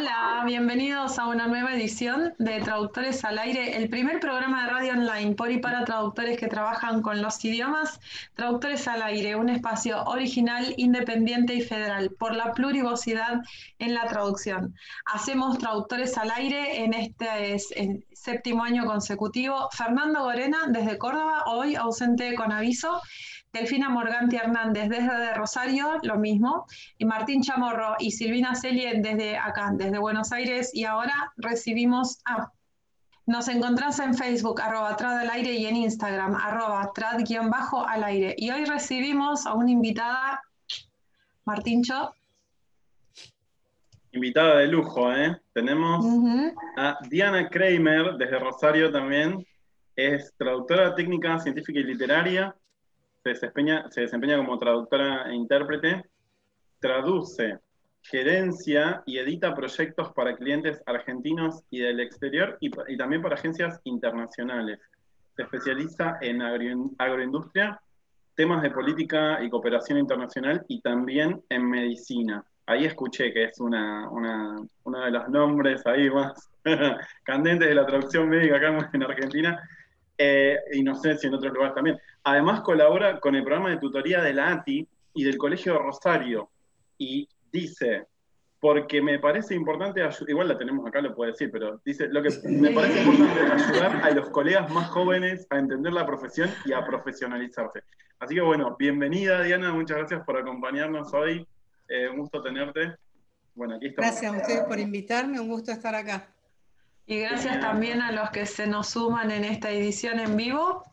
Hola, bienvenidos a una nueva edición de Traductores al Aire, el primer programa de radio online por y para traductores que trabajan con los idiomas. Traductores al Aire, un espacio original, independiente y federal por la plurivocidad en la traducción. Hacemos Traductores al Aire en este séptimo año consecutivo. Fernando Gorena, desde Córdoba, hoy ausente con aviso. Delfina Morganti Hernández desde Rosario, lo mismo, y Martín Chamorro y Silvina Celie desde acá, desde Buenos Aires, y ahora recibimos a... Nos encontrás en Facebook, arroba trad al aire, y en Instagram, arroba trad-al aire. Y hoy recibimos a una invitada, Martín Cho. Invitada de lujo, ¿eh? Tenemos a Diana Kramer, desde Rosario también. Es traductora técnica científica y literaria, se desempeña, se desempeña como traductora e intérprete, traduce, gerencia y edita proyectos para clientes argentinos y del exterior y, también para agencias internacionales. Se especializa en agroindustria, temas de política y cooperación internacional y también en medicina. Ahí escuché que es una, uno de los nombres ahí más candentes de la traducción médica acá en Argentina. Eh, y no sé si en otros lugares también. Además colabora con el programa de tutoría de la ATI y del Colegio de Rosario. Y dice, porque me parece importante, igual la tenemos acá, lo puede decir, pero dice, lo que me parece importante es ayudar a los colegas más jóvenes a entender la profesión y a profesionalizarse. Así que bueno, bienvenida Diana, muchas gracias por acompañarnos hoy. Eh, un gusto tenerte. Bueno, aquí estamos. Gracias a ustedes por invitarme, un gusto estar acá. Y gracias también a los que se nos suman en esta edición en vivo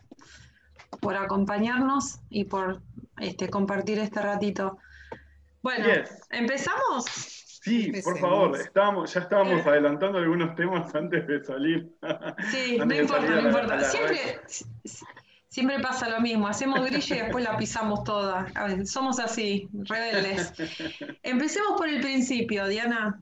por acompañarnos y por este, compartir este ratito. Bueno, ¿empezamos? Sí, por favor, estábamos, ya estábamos eh. adelantando algunos temas antes de salir. Sí, no importa, no importa. Siempre, siempre pasa lo mismo, hacemos grilla y después la pisamos toda. somos así, rebeldes. Empecemos por el principio, Diana.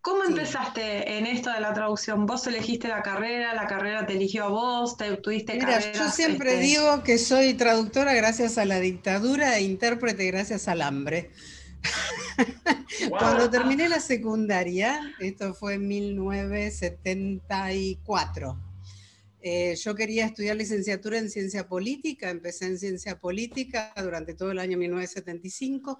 ¿Cómo empezaste en esto de la traducción? ¿Vos elegiste la carrera? ¿La carrera te eligió a vos? ¿Te tuviste Mira, yo siempre este? digo que soy traductora gracias a la dictadura e intérprete gracias al hambre. Cuando terminé la secundaria, esto fue en 1974, eh, yo quería estudiar licenciatura en ciencia política, empecé en ciencia política durante todo el año 1975.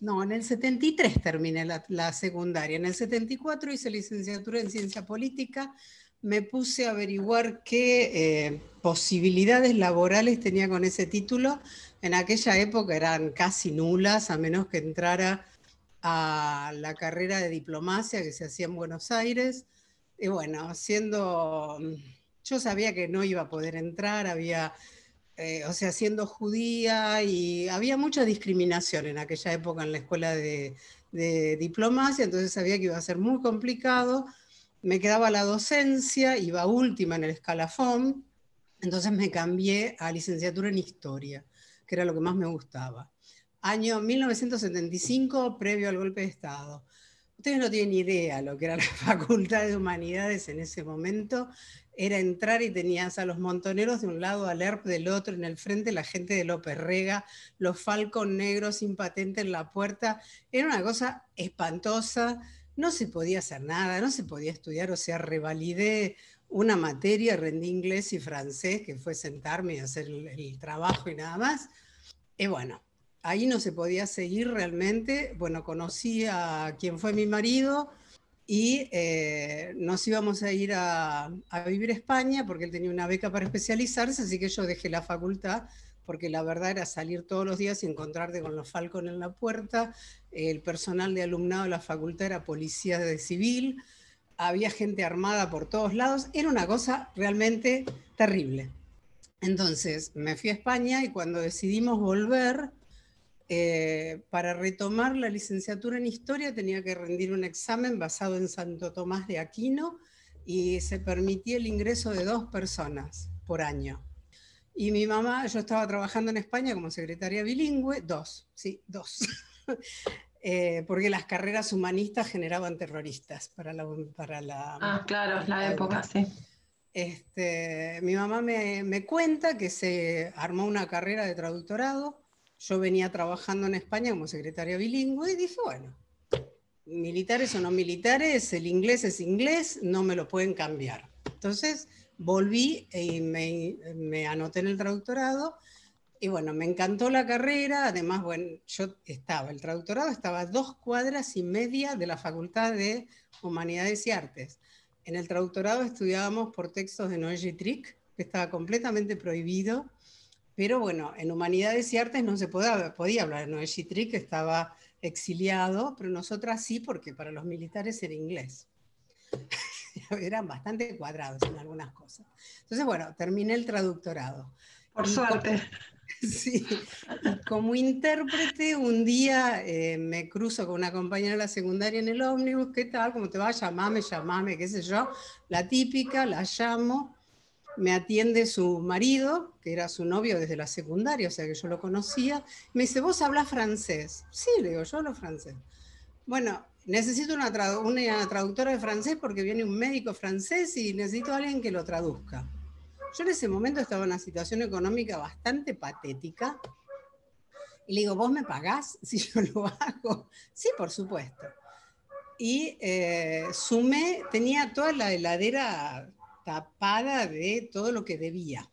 No, en el 73 terminé la, secundaria. En el 74 hice licenciatura en ciencia política. Me puse a averiguar qué eh, posibilidades laborales tenía con ese título. En aquella época eran casi nulas, a menos que entrara a la carrera de diplomacia que se hacía en Buenos Aires. Y bueno, siendo, yo sabía que no iba a poder entrar, había eh, o sea, siendo judía y había mucha discriminación en aquella época en la escuela de, diplomacia, entonces sabía que iba a ser muy complicado. Me quedaba la docencia, iba última en el escalafón, entonces me cambié a licenciatura en historia, que era lo que más me gustaba. Año 1975, previo al golpe de Estado. Ustedes no tienen idea lo que era la Facultad de Humanidades en ese momento era entrar y tenías a los montoneros de un lado, al ERP del otro, en el frente la gente de López Rega, los Falcon negros sin patente en la puerta. Era una cosa espantosa, no se podía hacer nada, no se podía estudiar, o sea, revalidé una materia, rendí inglés y francés, que fue sentarme y hacer el, trabajo y nada más. Y bueno, ahí no se podía seguir realmente. Bueno, conocí a quien fue mi marido, y eh, nos íbamos a ir a, vivir a España porque él tenía una beca para especializarse, así que yo dejé la facultad porque la verdad era salir todos los días y encontrarte con los Falcon en la puerta, el personal de alumnado de la facultad era policía de civil, había gente armada por todos lados, era una cosa realmente terrible. Entonces me fui a España y cuando decidimos volver, eh, para retomar la licenciatura en historia tenía que rendir un examen basado en Santo Tomás de Aquino y se permitía el ingreso de dos personas por año. Y mi mamá, yo estaba trabajando en España como secretaria bilingüe, dos, sí, dos. Eh, porque las carreras humanistas generaban terroristas para la... Para la ah, claro, la época, sí. Este, mi mamá me, me, cuenta que se armó una carrera de traductorado yo venía trabajando en España como secretaria bilingüe y dije, bueno, militares o no militares, el inglés es inglés, no me lo pueden cambiar. Entonces volví y me, me anoté en el traductorado y bueno, me encantó la carrera, además, bueno, yo estaba, el traductorado estaba a dos cuadras y media de la Facultad de Humanidades y Artes. En el traductorado estudiábamos por textos de Noé Trick, que estaba completamente prohibido, pero bueno, en Humanidades y Artes no se podía, podía hablar de Noé Trick, que estaba exiliado, pero nosotras sí, porque para los militares era inglés. Eran bastante cuadrados en algunas cosas. Entonces, bueno, terminé el traductorado. Por suerte. Sí, como intérprete, un día eh, me cruzo con una compañera de la secundaria en el ómnibus, ¿qué tal? ¿Cómo te va? Llamame, llamame, qué sé yo. La típica, la llamo, me atiende su marido, que era su novio desde la secundaria, o sea que yo lo conocía. Me dice, ¿vos hablas francés? Sí, le digo, yo hablo francés. Bueno, necesito una, traductora de francés porque viene un médico francés y necesito a alguien que lo traduzca. Yo en ese momento estaba en una situación económica bastante patética. Y le digo, ¿vos me pagás si yo lo hago? Sí, por supuesto. Y eh, sumé, tenía toda la heladera tapada de todo lo que debía.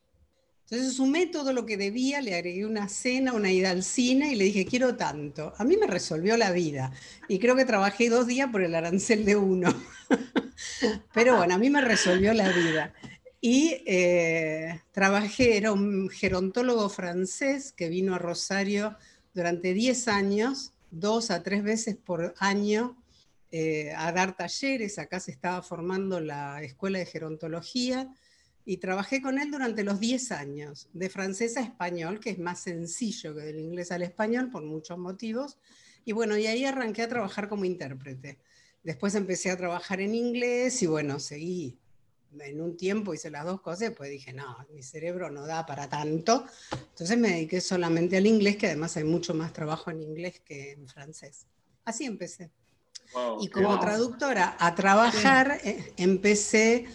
Entonces sumé todo lo que debía, le agregué una cena, una ida al cine y le dije, quiero tanto. A mí me resolvió la vida y creo que trabajé dos días por el arancel de uno. Pero bueno, a mí me resolvió la vida. Y eh, trabajé, era un gerontólogo francés que vino a Rosario durante 10 años, dos a tres veces por año, eh, a dar talleres. Acá se estaba formando la escuela de gerontología y trabajé con él durante los 10 años, de francés a español, que es más sencillo que del inglés al español por muchos motivos. Y bueno, y ahí arranqué a trabajar como intérprete. Después empecé a trabajar en inglés y bueno, seguí en un tiempo hice las dos cosas, pues dije, no, mi cerebro no da para tanto. Entonces me dediqué solamente al inglés, que además hay mucho más trabajo en inglés que en francés. Así empecé. Y como traductora a trabajar, eh, empecé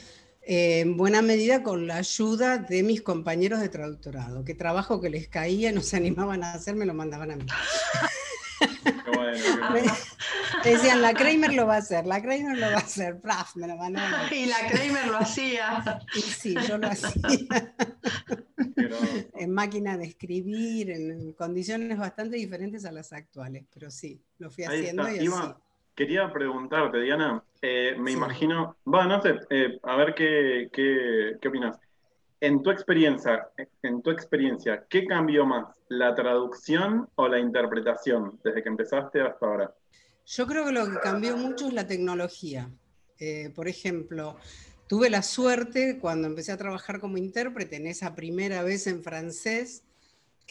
eh, en buena medida con la ayuda de mis compañeros de traductorado, que trabajo que les caía y no se animaban a hacer, me lo mandaban a mí. Decían, la Kramer lo va a hacer, la Kramer lo va a hacer, Praf, me lo Y la Kramer lo hacía. Y sí, yo lo hacía. en máquina de escribir, en condiciones bastante diferentes a las actuales, pero sí, lo fui haciendo y así. Quería preguntarte, Diana, eh, me imagino, va, no sé, eh, a ver qué, qué, qué opinas. En tu experiencia, en tu experiencia, ¿qué cambió más, la traducción o la interpretación desde que empezaste hasta ahora? Yo creo que lo que cambió mucho es la tecnología. Eh, por ejemplo, tuve la suerte cuando empecé a trabajar como intérprete en esa primera vez en francés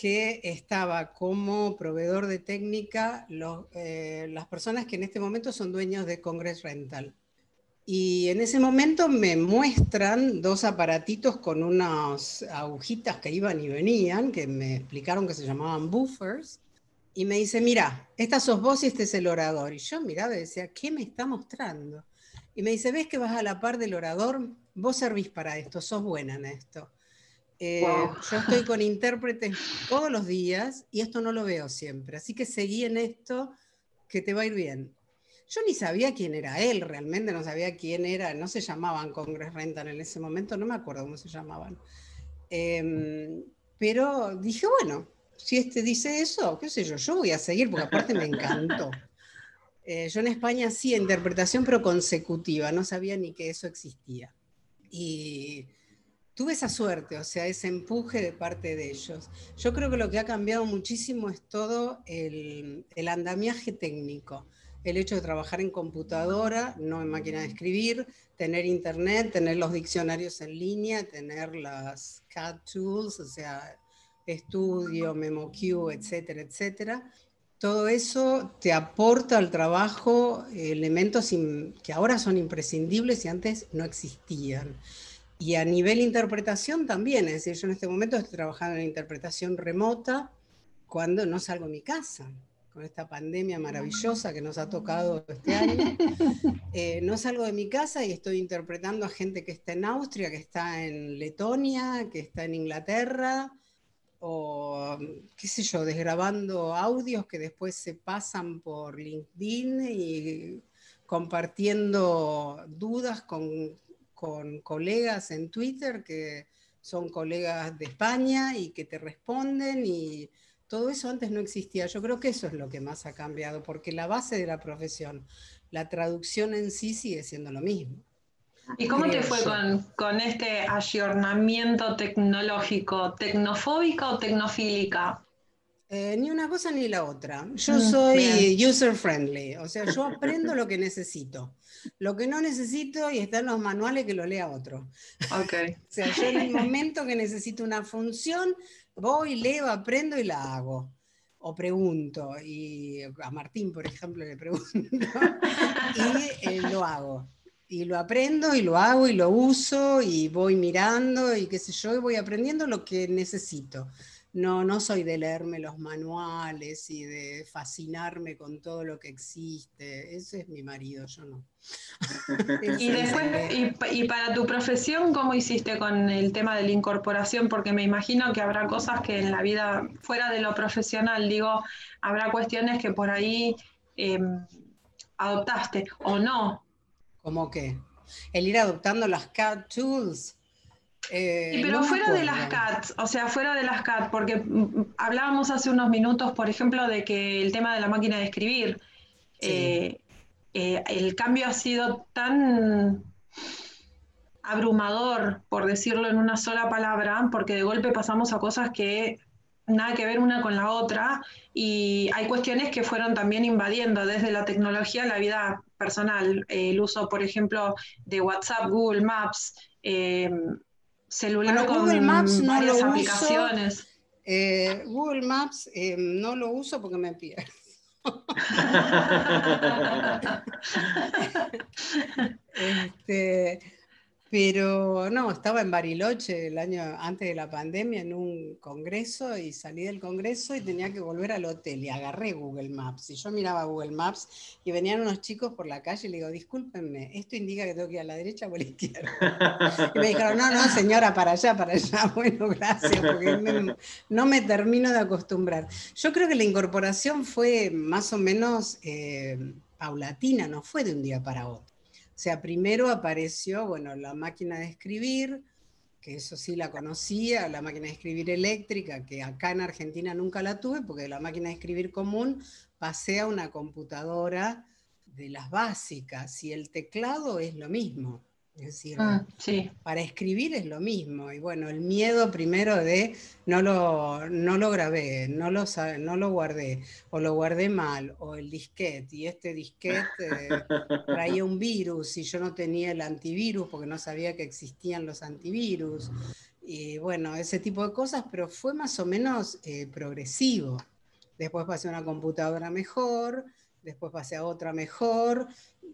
que estaba como proveedor de técnica eh, las personas que en este momento son dueños de Congress Rental. Y en ese momento me muestran dos aparatitos con unas agujitas que iban y venían, que me explicaron que se llamaban buffers. Y me dice, mira, esta sos vos y este es el orador. Y yo miraba y decía, ¿qué me está mostrando? Y me dice, ¿ves que vas a la par del orador? Vos servís para esto, sos buena en esto. Eh, yo estoy con intérpretes todos los días y esto no lo veo siempre. Así que seguí en esto, que te va a ir bien. Yo ni sabía quién era él, realmente no sabía quién era, no se llamaban Congress Rental en ese momento, no me acuerdo cómo se llamaban. Em, pero dije, bueno, si este dice eso, qué sé yo, yo voy a seguir porque aparte me encantó. Eh, yo en España hacía interpretación pero consecutiva, no sabía ni que eso existía. Y tuve esa suerte, o sea, ese empuje de parte de ellos. Yo creo que lo que ha cambiado muchísimo es todo el, andamiaje técnico el hecho de trabajar en computadora, no en máquina de escribir, tener internet, tener los diccionarios en línea, tener las CAD tools, o sea, estudio, MemoQ, etcétera, etcétera. Todo eso te aporta al trabajo elementos que ahora son imprescindibles y antes no existían. Y a nivel interpretación también, es decir, yo en este momento estoy trabajando en interpretación remota cuando no salgo de mi casa con esta pandemia maravillosa que nos ha tocado este año. Eh, no salgo de mi casa y estoy interpretando a gente que está en Austria, que está en Letonia, que está en Inglaterra, o qué sé yo, desgrabando audios que después se pasan por LinkedIn y compartiendo dudas con, colegas en Twitter que son colegas de España y que te responden y todo eso antes no existía. Yo creo que eso es lo que más ha cambiado, porque la base de la profesión, la traducción en sí sigue siendo lo mismo. ¿Y cómo te fue con, este ayornamiento tecnológico? ¿Tecnofóbica o tecnofílica? Eh, ni una cosa ni la otra. Yo mm, soy user friendly, o sea, yo aprendo lo que necesito. Lo que no necesito y está en los manuales que lo lea otro. Ok. o sea, yo en el momento que necesito una función, voy, leo, aprendo y la hago. O pregunto, y a Martín, por ejemplo, le pregunto, y eh, lo hago y lo aprendo y lo hago y lo uso y voy mirando y qué sé yo, y voy aprendiendo lo que necesito. No, no soy de leerme los manuales y de fascinarme con todo lo que existe. Ese es mi marido, yo no. y, después, y, para tu profesión, ¿cómo hiciste con el tema de la incorporación? Porque me imagino que habrá cosas que en la vida, fuera de lo profesional, digo, habrá cuestiones que por ahí em, adoptaste o no, ¿Cómo qué? El ir adoptando las CAD tools. Eh, pero fuera de las CAD, o sea, fuera de las CAD, porque mm, mm, hablábamos hace unos minutos, por ejemplo, de que el tema de la máquina de escribir, eh, eh, el cambio ha sido tan abrumador, por decirlo en una sola palabra, porque de golpe pasamos a cosas que nada que ver una con la otra y hay cuestiones que fueron también invadiendo desde la tecnología la vida personal. el uso, por ejemplo, de WhatsApp, Google Maps, eh, celular Google Maps no varias aplicaciones. Eh, Google Maps eh, no lo uso porque me pierdo. este, pero no, estaba en Bariloche el año antes de la pandemia en un congreso y salí del congreso y tenía que volver al hotel y agarré Google Maps. Y yo miraba Google Maps y venían unos chicos por la calle y le digo, discúlpenme, esto indica que tengo que ir a la derecha o a la izquierda. Y me dijeron, no, no, señora, para allá, para allá. Bueno, gracias, porque no me termino de acostumbrar. Yo creo que la incorporación fue más o menos eh, paulatina, no fue de un día para otro. Sea, primero apareció, bueno, la máquina de escribir, que eso sí la conocía, la máquina de escribir eléctrica, que acá en Argentina nunca la tuve, porque la máquina de escribir común pasé a una computadora de las básicas y el teclado es lo mismo. Es decir, ah, para escribir es lo mismo. Y bueno, el miedo primero de no lo, no lo grabé, no lo, no lo guardé, o lo guardé mal, o el disquete, y este disquete eh, traía un virus y yo no tenía el antivirus porque no sabía que existían los antivirus. Y bueno, ese tipo de cosas, pero fue más o menos eh, progresivo. Después pasé a una computadora mejor, después pasé a otra mejor,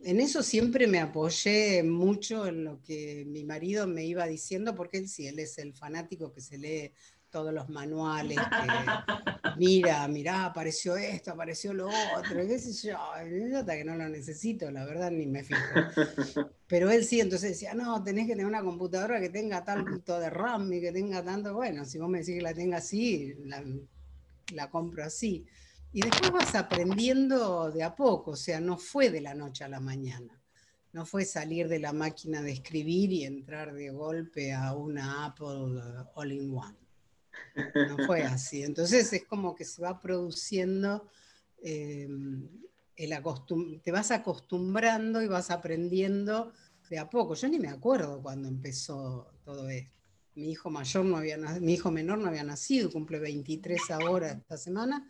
en eso siempre me apoyé mucho en lo que mi marido me iba diciendo, porque él sí, él es el fanático que se lee todos los manuales, que mira, mira, apareció esto, apareció lo otro, qué sé yo, nota que no lo necesito, la verdad, ni me fijo. Pero él sí, entonces decía, no, tenés que tener una computadora que tenga tanto de RAM y que tenga tanto, bueno, si vos me decís que la tenga así, la, la compro así. Y después vas aprendiendo de a poco, o sea, no fue de la noche a la mañana. No fue salir de la máquina de escribir y entrar de golpe a una Apple All-in-One. No fue así. Entonces es como que se va produciendo, eh, el te vas acostumbrando y vas aprendiendo de a poco. Yo ni me acuerdo cuando empezó todo esto. Mi hijo mayor no había mi hijo menor no había nacido, cumple 23 ahora esta semana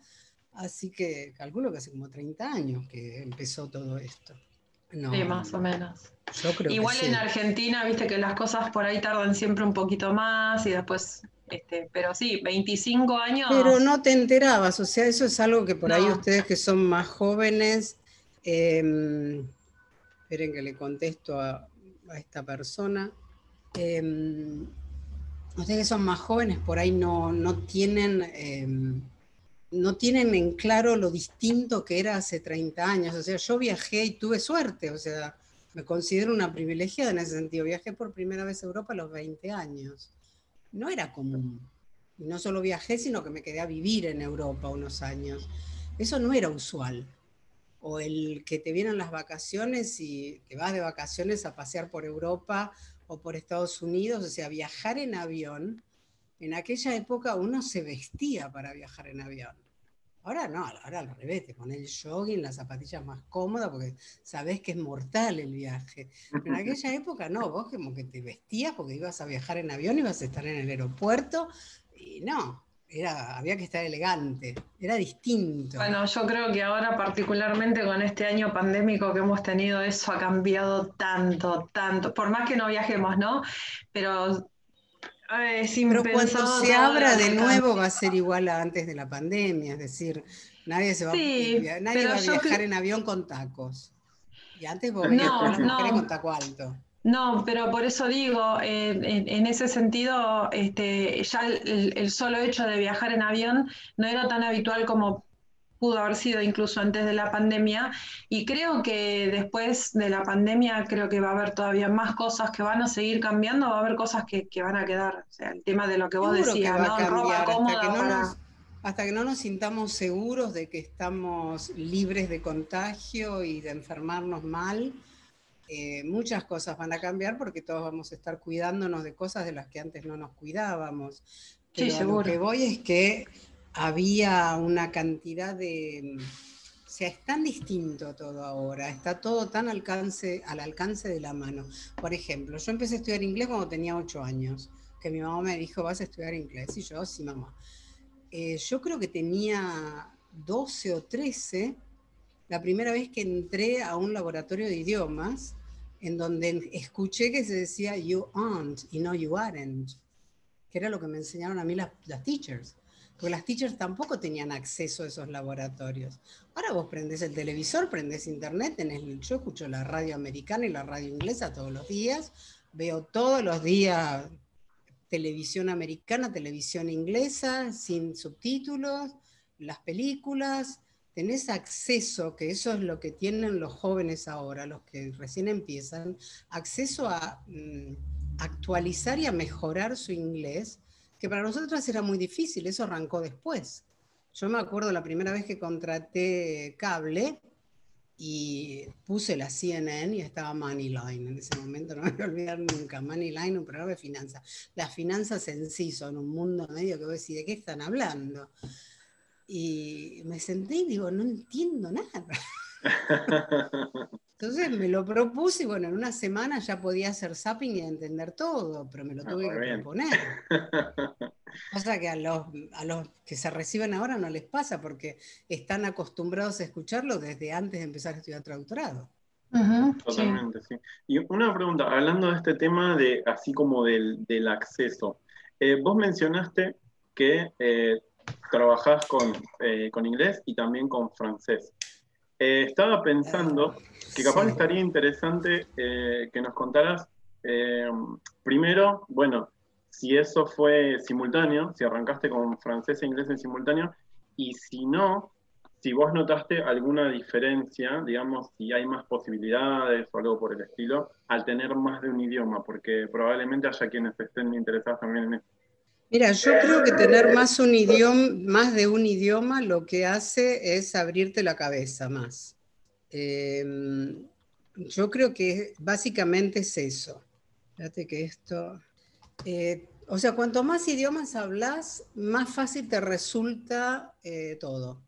Así que calculo que hace como 30 años que empezó todo esto. sí, más o menos. Igual en Argentina, viste que las cosas por ahí tardan siempre un poquito más y después, este, pero sí, 25 años. Pero no te enterabas, o sea, eso es algo que por ahí ustedes que son más jóvenes, em, esperen que le contesto a, esta persona. Em, ustedes que son más jóvenes por ahí no, no tienen em, no tienen en claro lo distinto que era hace 30 años. O sea, yo viajé y tuve suerte, o sea, me considero una privilegiada en ese sentido. Viajé por primera vez a Europa a los 20 años. No era común. Y no solo viajé, sino que me quedé a vivir en Europa unos años. Eso no era usual. O el que te vienen las vacaciones y que vas de vacaciones a pasear por Europa o por Estados Unidos, o sea, viajar en avión. En aquella época uno se vestía para viajar en avión. Ahora no, ahora al revés, te pones el jogging, las zapatillas más cómodas, porque sabes que es mortal el viaje. en aquella época no, vos como que te vestías porque ibas a viajar en avión, ibas a estar en el aeropuerto, y no, era, había que estar elegante, era distinto. Bueno, yo creo que ahora particularmente con este año pandémico que hemos tenido, eso ha cambiado tanto, tanto, por más que no viajemos, ¿no? Pero pero cuando se abra de nuevo va a ser igual a antes de la pandemia, es decir, nadie, se va, nadie va a viajar en avión con tacos. Y antes vos no, las mujeres con taco alto. No, pero por eso digo, en, ese sentido, este, ya el, solo hecho de viajar en avión no era tan habitual como pudo haber sido incluso antes de la pandemia y creo que después de la pandemia creo que va a haber todavía más cosas que van a seguir cambiando, va a haber cosas que, van a quedar, o sea, el tema de lo que vos decías, ¿no? Ropa cómoda hasta que, no nos, hasta que no nos sintamos seguros de que estamos libres de contagio y de enfermarnos mal, eh, muchas cosas van a cambiar porque todos vamos a estar cuidándonos de cosas de las que antes no nos cuidábamos. Pero sí, lo que voy es que había una cantidad de... O sea, es tan distinto todo ahora, está todo tan alcance, al alcance de la mano. Por ejemplo, yo empecé a estudiar inglés cuando tenía 8 años, que mi mamá me dijo, vas a estudiar inglés, y yo, sí, mamá. Eh, yo creo que tenía 12 o 13, la primera vez que entré a un laboratorio de idiomas, en donde escuché que se decía you aren't y no you aren't, que era lo que me enseñaron a mí las, las teachers porque las teachers tampoco tenían acceso a esos laboratorios. Ahora vos prendés el televisor, prendés internet, tenés, yo escucho la radio americana y la radio inglesa todos los días, veo todos los días televisión americana, televisión inglesa, sin subtítulos, las películas, tenés acceso, que eso es lo que tienen los jóvenes ahora, los que recién empiezan, acceso a mm, actualizar y a mejorar su inglés que para nosotros era muy difícil, eso arrancó después. Yo me acuerdo la primera vez que contraté cable y puse la CNN y estaba Moneyline en ese momento, no me voy a olvidar nunca, Moneyline, un programa de finanzas. Las finanzas en sí son un mundo medio que vos decís, ¿de qué están hablando? Y me senté y digo, no entiendo nada. Entonces me lo propuse y bueno, en una semana ya podía hacer zapping y entender todo, pero me lo ah, tuve que proponer. O sea que a los, a los que se reciben ahora no les pasa porque están acostumbrados a escucharlo desde antes de empezar a estudiar traductorado. Totalmente, sí. Y una pregunta, hablando de este tema de así como del, acceso, eh, vos mencionaste que eh, trabajás con, eh, con inglés y también con francés. Eh, estaba pensando que capaz estaría interesante eh, que nos contaras eh, primero, bueno, si eso fue simultáneo, si arrancaste con francés e inglés en simultáneo, y si no, si vos notaste alguna diferencia, digamos, si hay más posibilidades o algo por el estilo, al tener más de un idioma, porque probablemente haya quienes estén interesados también en eso. Mira, yo creo que tener más, un idioma, más de un idioma lo que hace es abrirte la cabeza más. Em, yo creo que básicamente es eso. Fíjate que esto... Eh, o sea, cuanto más idiomas hablas, más fácil te resulta eh, todo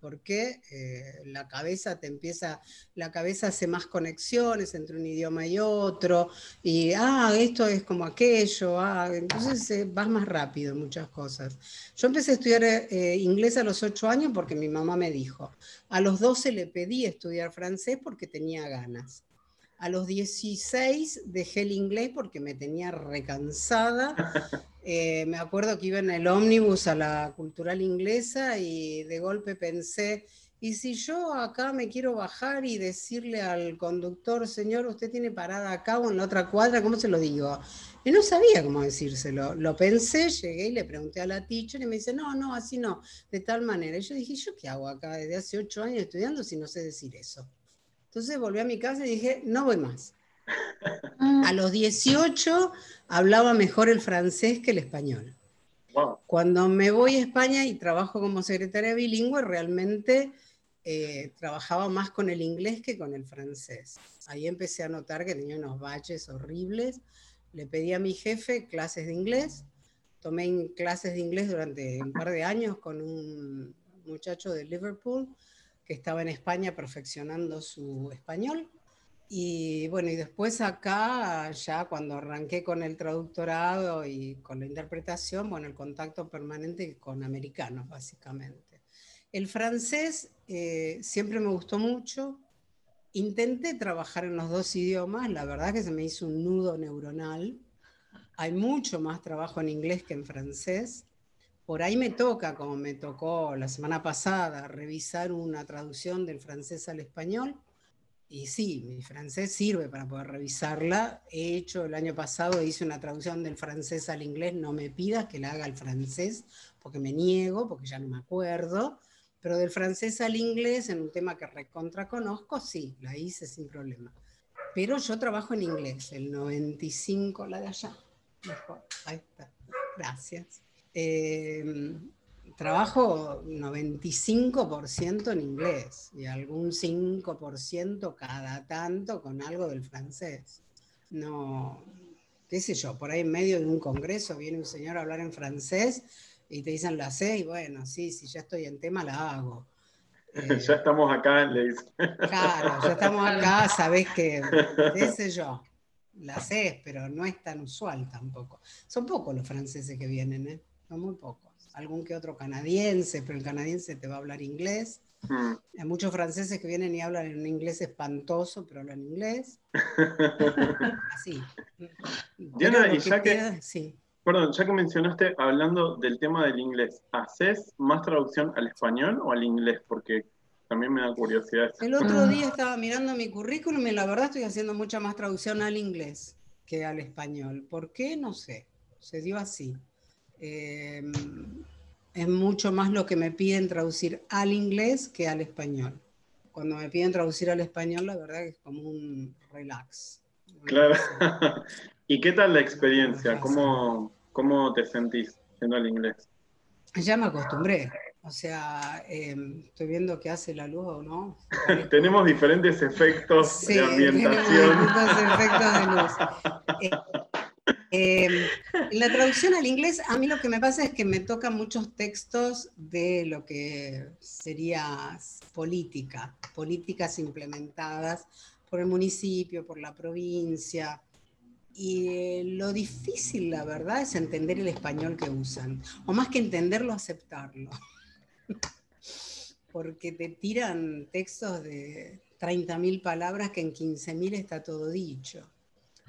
porque eh, la cabeza te empieza, la cabeza hace más conexiones entre un idioma y otro, y, ah, esto es como aquello, ah, entonces eh, vas más rápido en muchas cosas. Yo empecé a estudiar eh, inglés a los 8 años porque mi mamá me dijo, a los 12 le pedí estudiar francés porque tenía ganas. A los 16 dejé el inglés porque me tenía recansada. Eh, me acuerdo que iba en el ómnibus a la cultural inglesa y de golpe pensé, ¿y si yo acá me quiero bajar y decirle al conductor, señor, usted tiene parada acá o en la otra cuadra, ¿cómo se lo digo? Y no sabía cómo decírselo. Lo pensé, llegué y le pregunté a la teacher y me dice, no, no, así no, de tal manera. Y yo dije, ¿yo qué hago acá desde hace ocho años estudiando si no sé decir eso? Entonces volví a mi casa y dije, no voy más. Ah. A los 18 hablaba mejor el francés que el español. Cuando me voy a España y trabajo como secretaria bilingüe, realmente eh, trabajaba más con el inglés que con el francés. Ahí empecé a notar que tenía unos baches horribles. Le pedí a mi jefe clases de inglés. Tomé clases de inglés durante un par de años con un muchacho de Liverpool estaba en España perfeccionando su español. Y bueno, y después acá, ya cuando arranqué con el traductorado y con la interpretación, bueno, el contacto permanente con americanos, básicamente. El francés eh, siempre me gustó mucho. Intenté trabajar en los dos idiomas, la verdad que se me hizo un nudo neuronal. Hay mucho más trabajo en inglés que en francés. Por ahí me toca, como me tocó la semana pasada, revisar una traducción del francés al español y sí, mi francés sirve para poder revisarla. He hecho el año pasado, hice una traducción del francés al inglés, no me pidas que la haga al francés, porque me niego, porque ya no me acuerdo. Pero del francés al inglés, en un tema que recontra conozco, sí, la hice sin problema. Pero yo trabajo en inglés, el 95, la de allá. Mejor, ahí está. Gracias. Eh, trabajo 95% en inglés y algún 5% cada tanto con algo del francés. No, qué sé yo, por ahí en medio de un congreso viene un señor a hablar en francés y te dicen la sé y bueno, sí, si ya estoy en tema la hago. ya estamos acá, le Claro, ya estamos acá, sabes que, qué sé yo, la sé, pero no es tan usual tampoco. Son pocos los franceses que vienen, ¿eh? Son muy pocos algún que otro canadiense, pero el canadiense te va a hablar inglés. Mm. Hay muchos franceses que vienen y hablan en un inglés espantoso, pero hablan inglés. Así. Diana, y ya que, sí. perdón, ya que mencionaste hablando del tema del inglés, ¿haces más traducción al español o al inglés? Porque también me da curiosidad. El otro día estaba mirando mi currículum y la verdad estoy haciendo mucha más traducción al inglés que al español. ¿Por qué? No sé. Se dio así. Em, es mucho más lo que me piden traducir al inglés que al español. Cuando me piden traducir al español, la verdad que es como un relax. Claro. ¿Y qué tal la experiencia? ¿Cómo, cómo te sentís siendo el inglés? Ya me acostumbré. O sea, em, estoy viendo qué hace la luz o no. tenemos diferentes efectos de ambientación. Tenemos efectos de luz. Eh, la traducción al inglés, a mí lo que me pasa es que me tocan muchos textos de lo que sería política, políticas implementadas por el municipio, por la provincia. Y eh, lo difícil, la verdad, es entender el español que usan, o más que entenderlo, aceptarlo. Porque te tiran textos de 30.000 palabras que en 15.000 está todo dicho.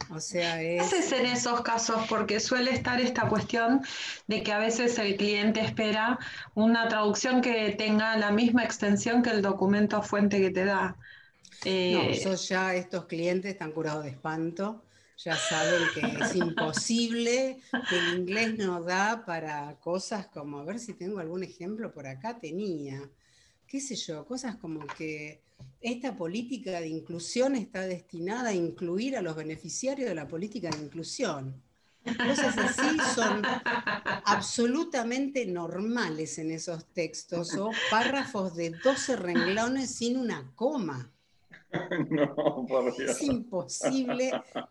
O sea, es... ¿Qué haces en esos casos? Porque suele estar esta cuestión de que a veces el cliente espera una traducción que tenga la misma extensión que el documento fuente que te da. Eh... No, ya estos clientes están curados de espanto, ya saben que es imposible, que el inglés no da para cosas como, a ver si tengo algún ejemplo por acá, tenía, qué sé yo, cosas como que esta política de inclusión está destinada a incluir a los beneficiarios de la política de inclusión. Cosas así son absolutamente normales en esos textos o párrafos de 12 renglones sin una coma. No, por Dios. Es imposible,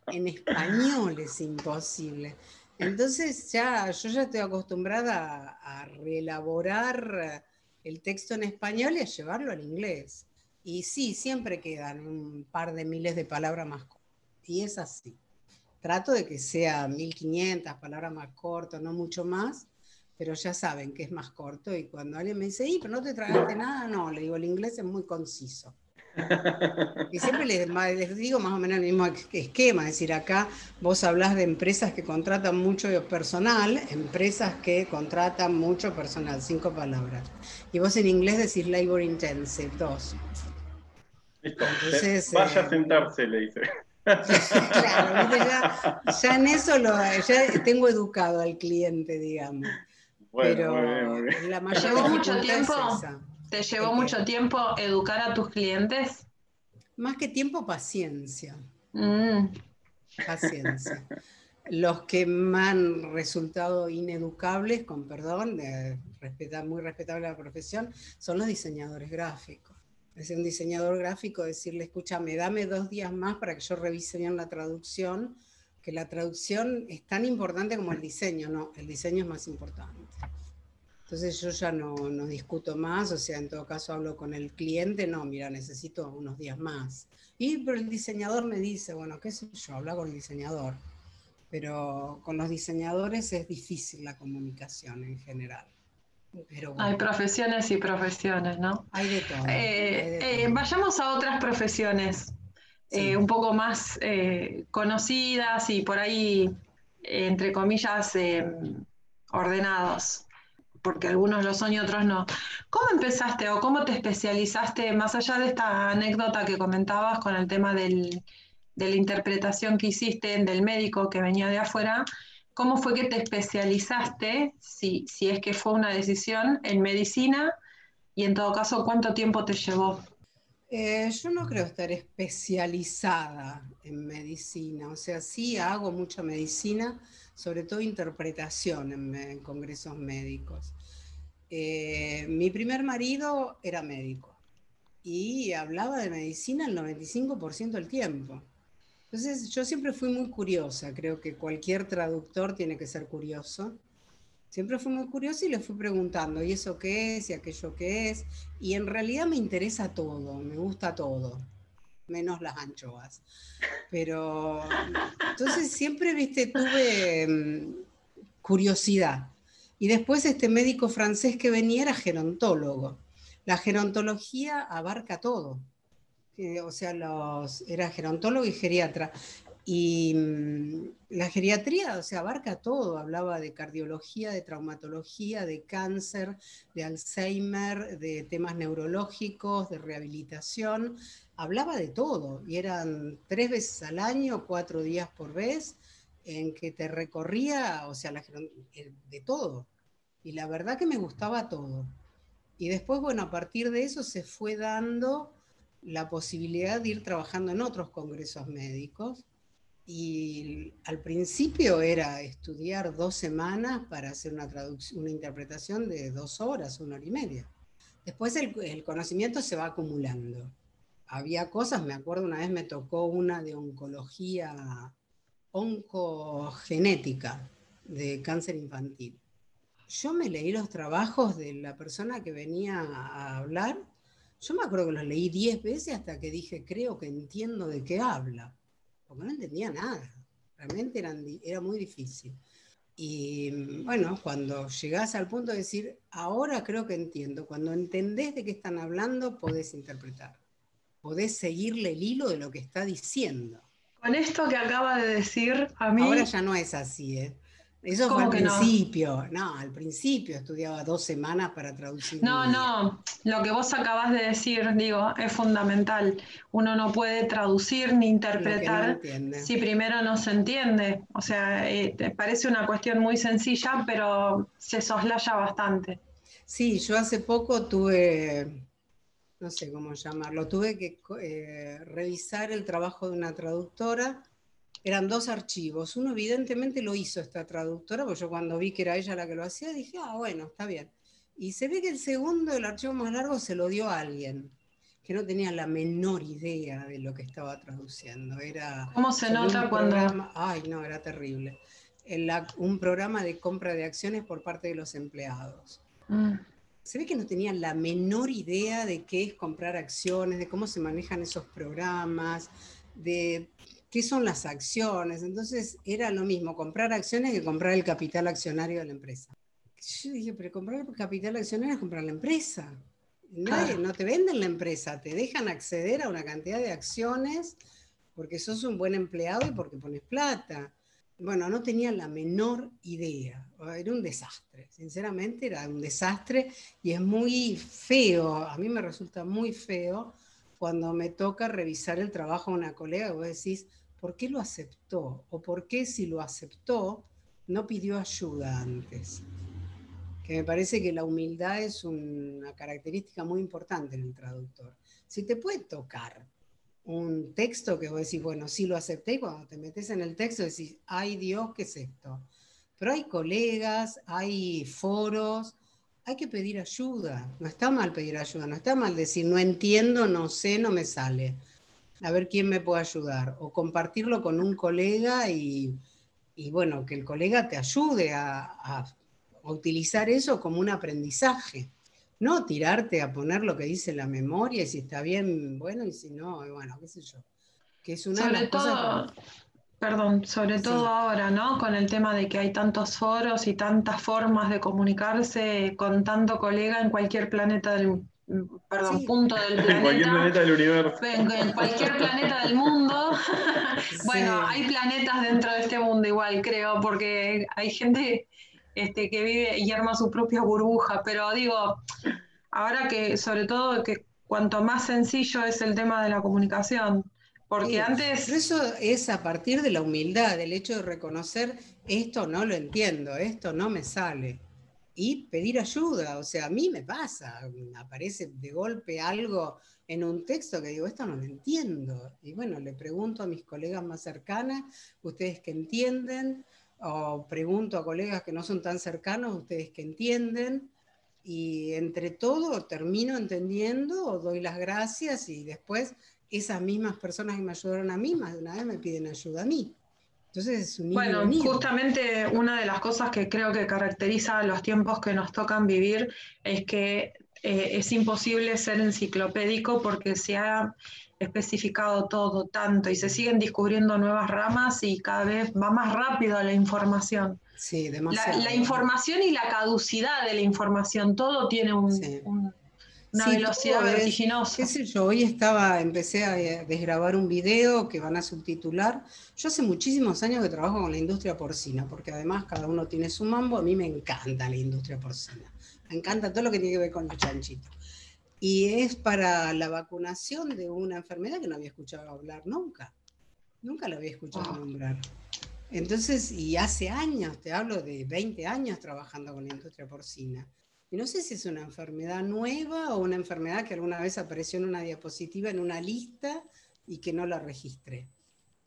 en español es imposible. Entonces ya yo ya estoy acostumbrada a, a reelaborar el texto en español y a llevarlo al inglés. Y sí, siempre quedan un par de miles de palabras más cortas. Y es así. Trato de que sea 1500 palabras más cortas, no mucho más, pero ya saben que es más corto. Y cuando alguien me dice, pero no te tragaste nada, no, le digo, el inglés es muy conciso. Y siempre les, les, digo más o menos el mismo esquema, es decir, acá vos hablás de empresas que contratan mucho personal, empresas que contratan mucho personal, cinco palabras. Y vos en inglés decís labor intensive, dos. Entonces, Vaya a eh, sentarse, le dice. claro, ya, en eso lo, ya tengo educado al cliente, digamos. Pero la mayoría mucho tiempo. ¿Te llevó mucho tiempo educar a tus clientes? Más que tiempo, paciencia. Mm. Paciencia. Los que me han resultado ineducables, con perdón, de muy respetable la profesión, son los diseñadores gráficos. Es un diseñador gráfico decirle, escúchame, dame dos días más para que yo revise bien la traducción, que la traducción es tan importante como el diseño, no, el diseño es más importante. Entonces yo ya no, no, discuto más, o sea, en todo caso hablo con el cliente, no, mira, necesito unos días más. Y pero el diseñador me dice, bueno, qué sé yo, habla con el diseñador. Pero con los diseñadores es difícil la comunicación en general. Hay profesiones y profesiones, ¿no? Hay de todo. Eh, eh, vayamos a otras profesiones eh, un poco más conocidas y por ahí, entre comillas, ordenados porque algunos lo son y otros no. ¿Cómo empezaste o cómo te especializaste, más allá de esta anécdota que comentabas con el tema de la interpretación que hiciste del médico que venía de afuera? ¿Cómo fue que te especializaste, si, es que fue una decisión, en medicina? Y en todo caso, ¿cuánto tiempo te llevó? Eh, yo no creo estar especializada en medicina, o sea, sí hago mucha medicina, sobre todo interpretación en, congresos médicos. Eh, mi primer marido era médico y hablaba de medicina el 95% del tiempo. Entonces yo siempre fui muy curiosa, creo que cualquier traductor tiene que ser curioso. Siempre fui muy curiosa y le fui preguntando, ¿y eso qué es? ¿Y aquello qué es? Y en realidad me interesa todo, me gusta todo menos las anchoas. Pero entonces siempre, viste, tuve mm, curiosidad. Y después este médico francés que venía era gerontólogo. La gerontología abarca todo. Eh, o sea, era gerontólogo y geriatra. Y mm, la geriatría, o sea, abarca todo. Hablaba de cardiología, de traumatología, de cáncer, de Alzheimer, de temas neurológicos, de rehabilitación hablaba de todo y eran tres veces al año, cuatro días por vez, en que te recorría, o sea, eh, de todo. Y la verdad que me gustaba todo. Y después, bueno, a partir de eso se fue dando la posibilidad de ir trabajando en otros congresos médicos. Y al principio era estudiar dos semanas para hacer una, una interpretación de dos horas, una hora y media. Después el conocimiento se va acumulando había cosas, me acuerdo una vez me tocó una de oncología oncogenética de cáncer infantil. Yo me leí los trabajos de la persona que venía a hablar, yo me acuerdo que los leí diez veces hasta que dije, creo que entiendo de qué habla, porque no entendía nada, realmente era muy difícil. Y bueno, cuando llegás al punto de decir, ahora creo que entiendo, cuando entendés de qué están hablando, podés interpretar podés seguirle el hilo de lo que está diciendo. Con esto que acaba de decir, a mí... Ahora ya no es así, ¿eh? Eso fue al principio. No? al principio estudiaba dos semanas para traducir. No, no, lo que vos acabas de decir, digo, es fundamental. Uno no puede traducir ni interpretar si primero no se entiende. O sea, eh, parece una cuestión muy sencilla, pero se soslaya bastante. Sí, yo hace poco tuve no sé cómo llamarlo, tuve que eh, revisar el trabajo de una traductora. Eran dos archivos. Uno evidentemente lo hizo esta traductora, porque yo cuando vi que era ella la que lo hacía, dije, ah, bueno, está bien. Y se ve que el segundo, el archivo más largo, se lo dio a alguien que no tenía la menor idea de lo que estaba traduciendo. Era ¿Cómo se nota cuando...? Ay, no, era terrible. un programa de compra de acciones por parte de los empleados. Mm se ve que no tenían la menor idea de qué es comprar acciones, de cómo se manejan esos programas, de qué son las acciones. Entonces era lo mismo comprar acciones que comprar el capital accionario de la empresa. Yo dije, pero comprar el capital accionario es comprar la empresa. no te venden la empresa, te dejan acceder a una cantidad de acciones porque sos un buen empleado y porque pones plata bueno, no tenía la menor idea, era un desastre, sinceramente era un desastre y es muy feo, a mí me resulta muy feo cuando me toca revisar el trabajo de una colega y vos decís, ¿por qué lo aceptó? ¿O por qué si lo aceptó no pidió ayuda antes? Que me parece que la humildad es una característica muy importante en el traductor. Si te puede tocar un texto que vos decís, bueno, sí lo acepté, y cuando te metes en el texto decís, ay Dios, ¿qué es esto? Pero hay colegas, hay foros, hay que pedir ayuda. No está mal pedir ayuda, no está mal decir, no entiendo, no sé, no me sale. A ver quién me puede ayudar. O compartirlo con un colega y, bueno, que el colega te ayude a utilizar eso como un aprendizaje no tirarte a poner lo que dice la memoria y si está bien, bueno, y si no, bueno, qué sé yo. Que es una sobre todo, perdón, sobre todo ahora, ¿no? Con el tema de que hay tantos foros y tantas formas de comunicarse con tanto colega en cualquier planeta del perdón, punto del planeta. En cualquier planeta del universo. En, cualquier planeta del mundo. bueno, hay planetas dentro de este mundo igual, creo, porque hay gente este, que vive y arma su propia burbuja, pero digo, ahora que sobre todo que cuanto más sencillo es el tema de la comunicación, porque antes... Pero eso es a partir de la humildad, del hecho de reconocer esto no lo entiendo, esto no me sale. Y pedir ayuda, o sea, a mí me pasa, aparece de golpe algo en un texto que digo, esto no lo entiendo. Y bueno, le pregunto a mis colegas más cercanas, ustedes que entienden, o pregunto a colegas que no son tan cercanos, ustedes que entienden, y entre todo termino entendiendo o doy las gracias y después esas mismas personas que me ayudaron a mí, más de una vez me piden ayuda a mí. Entonces es un Bueno, justamente una de las cosas que creo que caracteriza los tiempos que nos tocan vivir es que eh, es imposible ser enciclopédico porque se ha especificado todo tanto y se siguen descubriendo nuevas ramas y cada vez va más rápido la información. Sí, demasiado. La, información y la caducidad de la información, todo tiene una velocidad vertiginosa. Qué sé yo, hoy estaba, empecé a desgrabar un video que van a subtitular. Yo hace muchísimos años que trabajo con la industria porcina, porque además cada uno tiene su mambo, a mí me encanta la industria porcina. Me encanta todo lo que tiene que ver con los chanchitos y es para la vacunación de una enfermedad que no había escuchado hablar nunca. Nunca la había escuchado nombrar. Entonces, y hace años, te hablo de 20 años trabajando con la industria porcina. Y no sé si es una enfermedad nueva o una enfermedad que alguna vez apareció en una diapositiva, en una lista y que no la registré.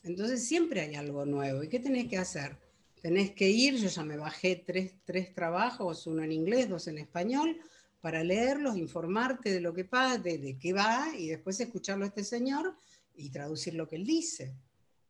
Entonces siempre hay algo nuevo. ¿Y qué tenés que hacer? Tenés que ir, yo ya me bajé tres, tres trabajos, uno en inglés, dos en español, para leerlos, informarte de lo que pasa, de, qué va, y después escucharlo a este señor y traducir lo que él dice.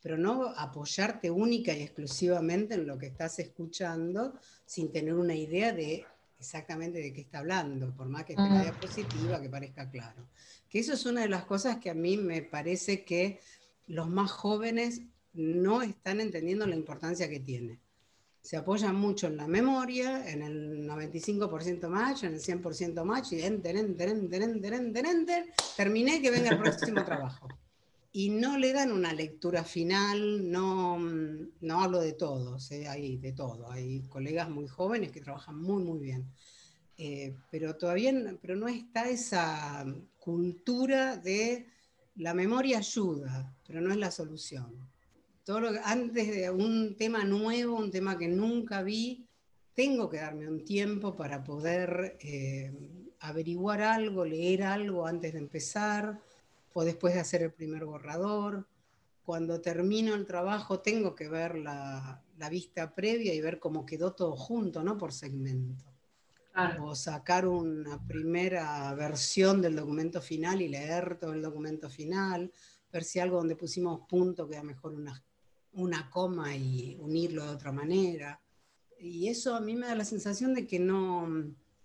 Pero no apoyarte única y exclusivamente en lo que estás escuchando sin tener una idea de exactamente de qué está hablando, por más que esté la diapositiva, que parezca claro. Que eso es una de las cosas que a mí me parece que los más jóvenes no están entendiendo la importancia que tiene se apoya mucho en la memoria, en el 95% match, en el 100% match, y enter, enter, enter, enter, enter, enter, terminé que venga el próximo trabajo. Y no le dan una lectura final, no, no hablo de todos, ¿eh? hay de todo, hay colegas muy jóvenes que trabajan muy, muy bien. Eh, pero todavía pero no está esa cultura de la memoria ayuda, pero no es la solución todo antes de un tema nuevo, un tema que nunca vi, tengo que darme un tiempo para poder eh, averiguar algo, leer algo antes de empezar o después de hacer el primer borrador. Cuando termino el trabajo tengo que ver la, vista previa y ver cómo quedó todo junto, no por segmento. O sacar una primera versión del documento final y leer todo el documento final, ver si algo donde pusimos punto queda mejor unas una coma y unirlo de otra manera. Y eso a mí me da la sensación de que no,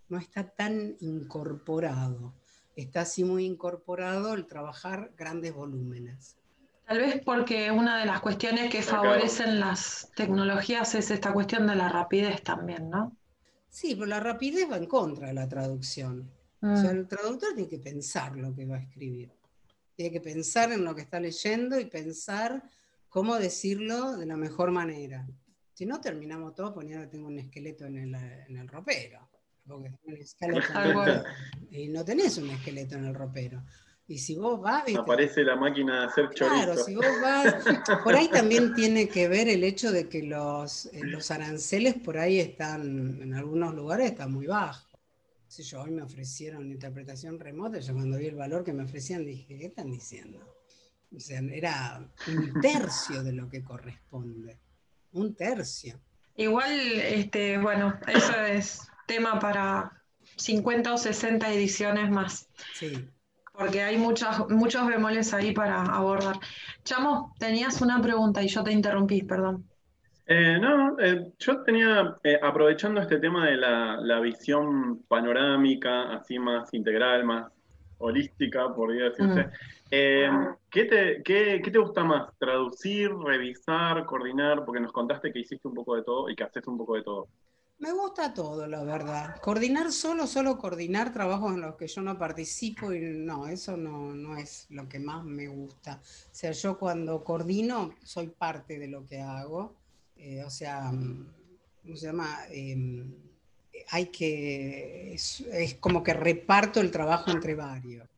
no está tan incorporado. Está así muy incorporado el trabajar grandes volúmenes. Tal vez porque una de las cuestiones que favorecen las tecnologías es esta cuestión de la rapidez también, ¿no? Sí, pero la rapidez va en contra de la traducción. O sea, mm. el traductor tiene que pensar lo que va a escribir. Tiene que pensar en lo que está leyendo y pensar cómo decirlo de la mejor manera. Si no, terminamos todos poniendo que tengo un esqueleto en el, en el ropero. Porque y no tenés un esqueleto en el ropero. Y si vos vas. Aparece la máquina de hacer chorizo. Claro, si vos vas. Por ahí también tiene que ver el hecho de que los, eh, los aranceles por ahí están, en algunos lugares, están muy bajos. Si yo hoy me ofrecieron interpretación remota, yo cuando vi el valor que me ofrecían dije, ¿qué están diciendo? O sea, era un tercio de lo que corresponde. Un tercio. Igual, este, bueno, eso es tema para 50 o 60 ediciones más. Sí. Porque hay muchas, muchos bemoles ahí para abordar. Chamo, tenías una pregunta y yo te interrumpí, perdón. Eh, no, eh, yo tenía, eh, aprovechando este tema de la, visión panorámica, así más integral, más holística, podría decirse, mm. ¿qué, te, qué, te gusta más? ¿Traducir, revisar, coordinar? Porque nos contaste que hiciste un poco de todo y que haces un poco de todo. Me gusta todo, la verdad. Coordinar solo, solo coordinar trabajos en los que yo no participo y no, eso no, no es lo que más me gusta. O sea, yo cuando coordino soy parte de lo que hago eh, o sea, ¿cómo se llama? Em, hay que, es, como que reparto el trabajo entre varios.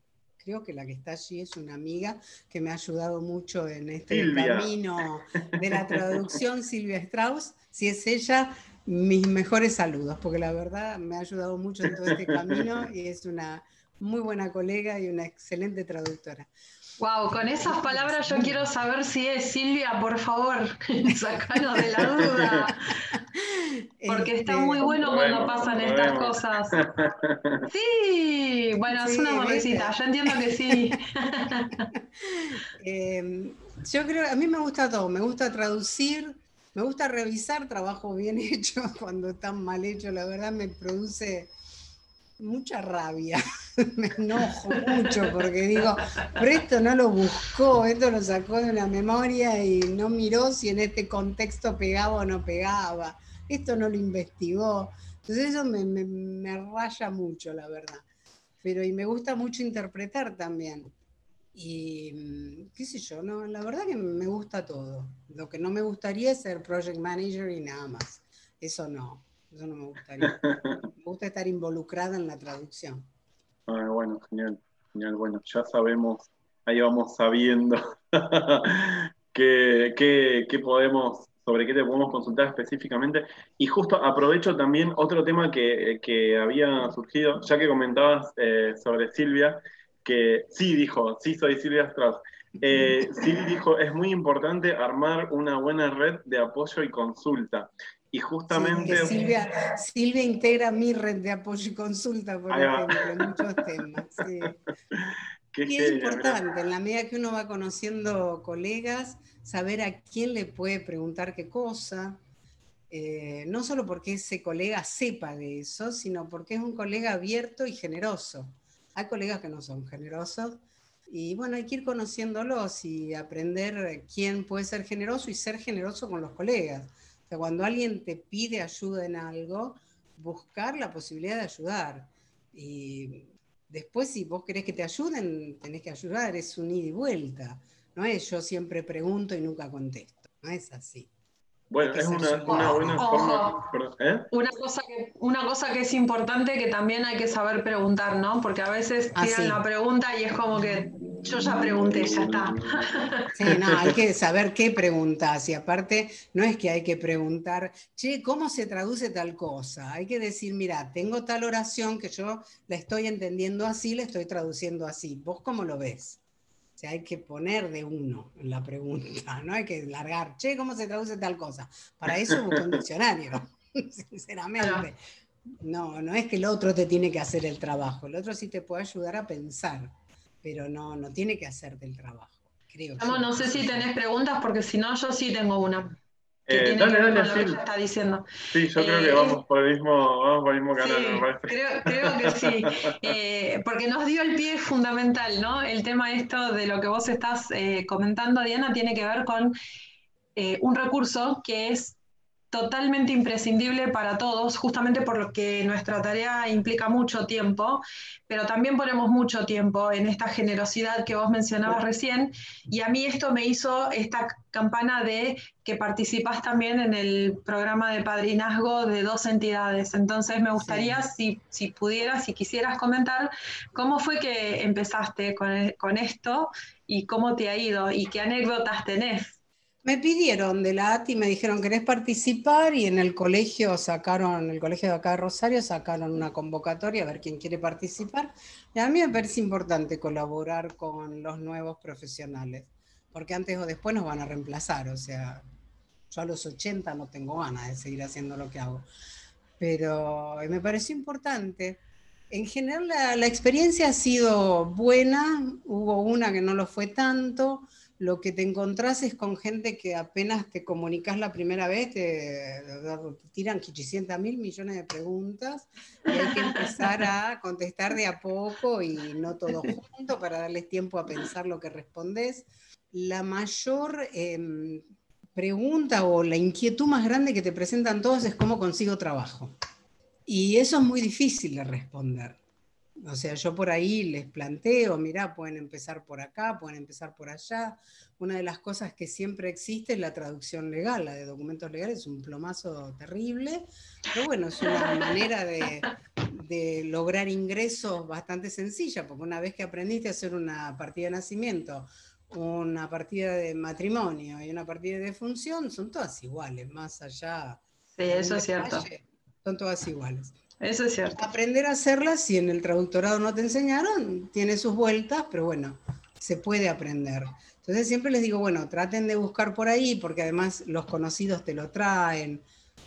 Creo que la que está allí es una amiga que me ha ayudado mucho en este camino de la traducción, Silvia Strauss. Si es ella, mis mejores saludos, porque la verdad me ha ayudado mucho en todo este camino y es una muy buena colega y una excelente traductora. Wow, con esas palabras yo quiero saber si es Silvia, por favor, sacanos de la duda. Porque está este, muy bueno cuando pasan estas cosas. Sí, bueno, es una sonrisita, yo entiendo que sí. Em, yo creo, a mí me gusta todo, me gusta traducir, me gusta revisar trabajo bien hecho cuando están mal hecho, la verdad me produce mucha rabia, me enojo mucho porque digo, pero esto no lo buscó, esto lo sacó de una memoria y no miró si en este contexto pegaba o no pegaba, esto no lo investigó. Entonces eso me, me, raya mucho, la verdad. Pero y me gusta mucho interpretar también. Y mm, qué sé yo, no, la verdad que me gusta todo. Lo que no me gustaría es ser project manager y nada más. Eso no. Eso no me gustaría. Me gusta estar involucrada en la traducción. Ah, bueno, genial, genial. Bueno, ya sabemos, ahí vamos sabiendo qué, podemos, sobre qué te podemos consultar específicamente. Y justo aprovecho también otro tema que, había surgido, ya que comentabas eh, sobre Silvia, que sí dijo, sí soy Silvia Strauss. Eh, sí dijo, es muy importante armar una buena red de apoyo y consulta. Y justamente... Silvia, Silvia, integra mi red de apoyo y consulta, por ejemplo, en muchos temas. y es importante, en la medida que uno va conociendo colegas, saber a quién le puede preguntar qué cosa, eh, no solo porque ese colega sepa de eso, sino porque es un colega abierto y generoso. Hay colegas que no son generosos y bueno, hay que ir conociéndolos y aprender quién puede ser generoso y ser generoso con los colegas cuando alguien te pide ayuda en algo, buscar la posibilidad de ayudar. Y después, si vos querés que te ayuden, tenés que ayudar, es un ida y vuelta. No es yo siempre pregunto y nunca contesto. No es así. Bueno, es una, buena forma. ¿eh? Una, cosa que, una cosa que es importante que también hay que saber preguntar, ¿no? Porque a veces ah, tiran la pregunta y es como que yo ya pregunté, ya está. Sí, no, hay que saber qué preguntas. Y aparte, no es que hay que preguntar, che, ¿cómo se traduce tal cosa? Hay que decir, mira, tengo tal oración que yo la estoy entendiendo así, la estoy traduciendo así. ¿Vos cómo lo ves? Sea, hay que poner de uno en la pregunta, no hay que largar, che, ¿cómo se traduce tal cosa? Para eso busco un diccionario, sinceramente. No, no es que el otro te tiene que hacer el trabajo, el otro sí te puede ayudar a pensar pero no, no tiene que hacerte el trabajo, creo. no sé si tenés preguntas, porque si no, yo sí tengo una. Eh, dale, dale, sí. está diciendo. Sí, yo creo que eh, vamos por el mismo, vamos por el mismo canal, me parece. Creo, creo que sí, eh, porque nos dio el pie fundamental, ¿no? El tema esto de lo que vos estás comentando, Diana, tiene que ver con un recurso que es totalmente imprescindible para todos, justamente porque nuestra tarea implica mucho tiempo, pero también ponemos mucho tiempo en esta generosidad que vos mencionabas recién, y a mí esto me hizo esta campana de que participás también en el programa de padrinazgo de dos entidades. Entonces me gustaría, si, si pudieras, si quisieras comentar, cómo fue que empezaste con, con esto y cómo te ha ido y qué anécdotas tenés. Me pidieron de la ATI, me dijeron, ¿querés participar? Y en el colegio sacaron, el colegio de acá de Rosario, sacaron una convocatoria a ver quién quiere participar. Y a mí me parece importante colaborar con los nuevos profesionales. porque antes o después nos van a reemplazar, o sea, yo a los 80 no tengo ganas de seguir haciendo lo que hago. Pero me pareció importante. En general la, la experiencia ha sido buena, hubo una que no lo fue tanto, lo que te encontrás es con gente que apenas te comunicas la primera vez, te, tiran 800 mil millones de preguntas y hay que empezar a contestar de a poco y no todo junto para darles tiempo a pensar lo que respondes. La mayor em, pregunta o la inquietud más grande que te presentan todos es cómo consigo trabajo. Y eso es muy difícil de responder. O sea, yo por ahí les planteo, mirá, pueden empezar por acá, pueden empezar por allá. Una de las cosas que siempre existe es la traducción legal, la de documentos legales, es un plomazo terrible, pero bueno, es una manera de, lograr ingresos bastante sencilla, porque una vez que aprendiste a hacer una partida de nacimiento, una partida de matrimonio y una partida de función, son todas iguales, más allá. Sí, eso es cierto. Son todas iguales. Eso es cierto. Aprender a hacerlas, si en el traductorado no te enseñaron, tiene sus vueltas, pero bueno, se puede aprender. Entonces siempre les digo, bueno, traten de buscar por ahí, porque además los conocidos te lo traen,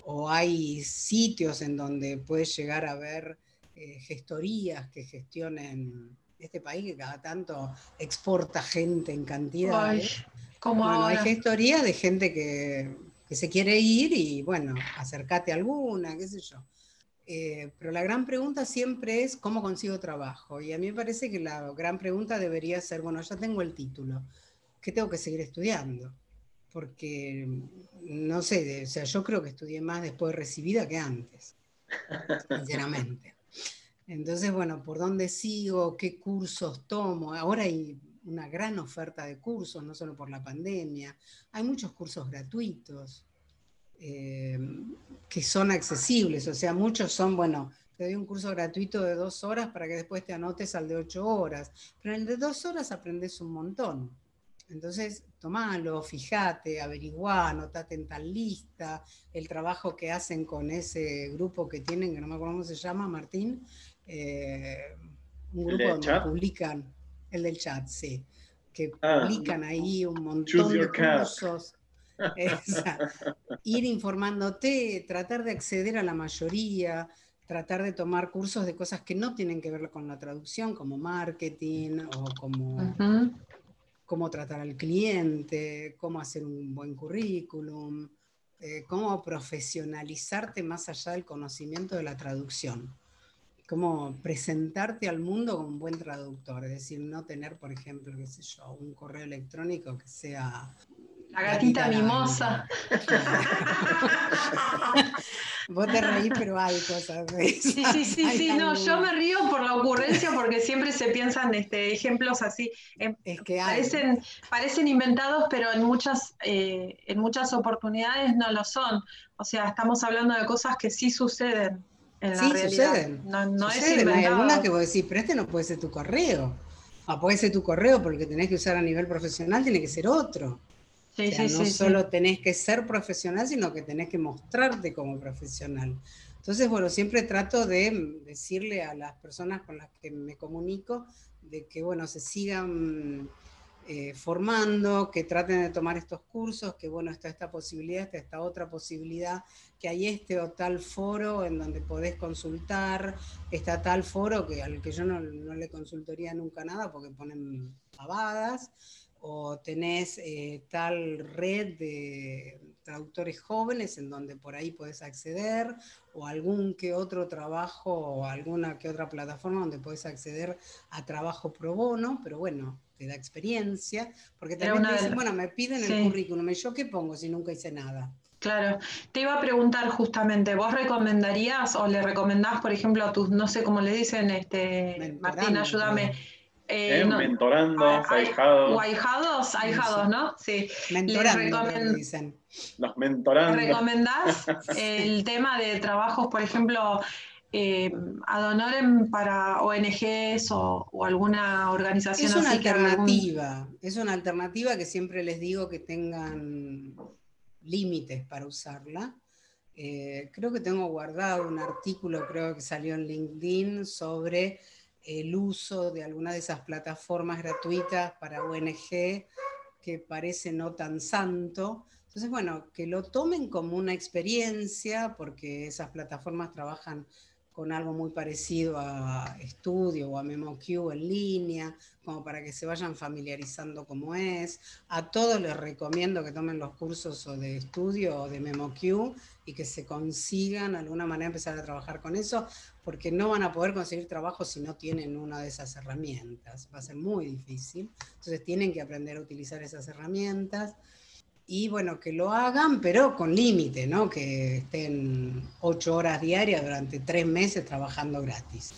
o hay sitios en donde puedes llegar a ver eh, gestorías que gestionen este país que cada tanto exporta gente en cantidad. como hay gestorías de gente que, que se quiere ir y bueno, acércate a alguna, qué sé yo. Eh, pero la gran pregunta siempre es cómo consigo trabajo. Y a mí me parece que la gran pregunta debería ser, bueno, ya tengo el título, ¿qué tengo que seguir estudiando? Porque, no sé, o sea, yo creo que estudié más después de recibida que antes, sinceramente. Entonces, bueno, ¿por dónde sigo? ¿Qué cursos tomo? Ahora hay una gran oferta de cursos, no solo por la pandemia. Hay muchos cursos gratuitos. Eh, que son accesibles, o sea, muchos son, bueno, te doy un curso gratuito de dos horas para que después te anotes al de ocho horas, pero en el de dos horas aprendes un montón. Entonces, tomalo, fíjate, averigua, anotate en tal lista, el trabajo que hacen con ese grupo que tienen, que no me acuerdo cómo se llama, Martín, eh, un grupo donde publican, el del chat, sí, que ah, publican ahí un montón de cursos. ir informándote, tratar de acceder a la mayoría, tratar de tomar cursos de cosas que no tienen que ver con la traducción, como marketing o como cómo tratar al cliente, cómo hacer un buen currículum, eh, cómo profesionalizarte más allá del conocimiento de la traducción. Cómo presentarte al mundo como un buen traductor, es decir, no tener, por ejemplo, qué sé yo, un correo electrónico que sea la gatita mimosa. Vos te reís, pero hay cosas. Sí, sí, sí, sí, no, yo me río por la ocurrencia porque siempre se piensan este, ejemplos así. Em, es que parecen, parecen inventados, pero en muchas, eh, en muchas oportunidades no lo son. O sea, estamos hablando de cosas que sí suceden. En sí, suceden. No, no suceden. Hay algunas que vos decís, pero este no puede ser tu correo. O puede ser tu correo porque tenés que usar a nivel profesional, tiene que ser otro no solo tenés que ser profesional, sino que tenés que mostrarte como profesional. Entonces, bueno, siempre trato de decirle a las personas con las que me comunico de que, bueno, se sigan eh, formando, que traten de tomar estos cursos, que, bueno, está esta posibilidad, está esta otra posibilidad, que hay este o tal foro en donde podés consultar, está tal foro que al que yo no, no le consultaría nunca nada porque ponen pavadas o tenés eh, tal red de traductores jóvenes en donde por ahí podés acceder, o algún que otro trabajo o alguna que otra plataforma donde podés acceder a trabajo pro bono, pero bueno, te da experiencia, porque también te dicen, bueno, me piden el currículum, ¿y yo qué pongo si nunca hice nada? Claro, te iba a preguntar justamente, ¿vos recomendarías o le recomendás, por ejemplo, a tus, no sé cómo le dicen, este, Martín, ayúdame, eh, ¿Eh? mentorando, ahijados. O ahijados, ahijados, ¿no? Sí. Mentorando, dicen. Los mentorando. ¿Recomendás el tema de trabajos, por ejemplo, eh, ad honorem para ONGs o, alguna organización es una alternativa, es una alternativa que siempre les digo que tengan límites para usarla. Eh, creo que tengo guardado un artículo, creo que salió en LinkedIn, sobre el uso de alguna de esas plataformas gratuitas para ONG que parece no tan santo. Entonces, bueno, que lo tomen como una experiencia, porque esas plataformas trabajan con algo muy parecido a estudio o a MemoQ en línea, como para que se vayan familiarizando cómo es. A todos les recomiendo que tomen los cursos o de estudio o de MemoQ y que se consigan de alguna manera empezar a trabajar con eso, porque no van a poder conseguir trabajo si no tienen una de esas herramientas. Va a ser muy difícil. Entonces tienen que aprender a utilizar esas herramientas y bueno, que lo hagan, pero con límite, ¿no? Que estén ocho horas diarias durante tres meses trabajando gratis.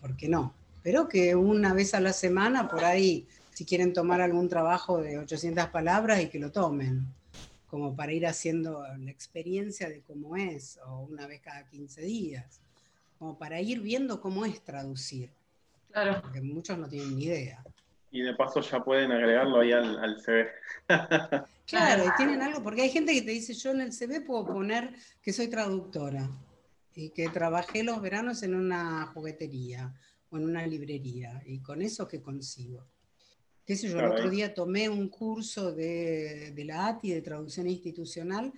¿Por qué no? Pero que una vez a la semana, por ahí, si quieren tomar algún trabajo de 800 palabras y que lo tomen, como para ir haciendo la experiencia de cómo es, o una vez cada 15 días, como para ir viendo cómo es traducir. Claro. Porque muchos no tienen ni idea. Y de paso ya pueden agregarlo ahí al, al CV. Claro, y tienen algo, porque hay gente que te dice, yo en el CV puedo poner que soy traductora y que trabajé los veranos en una juguetería o en una librería, y con eso que consigo. Qué sé yo, el otro día tomé un curso de, de la ATI de traducción institucional,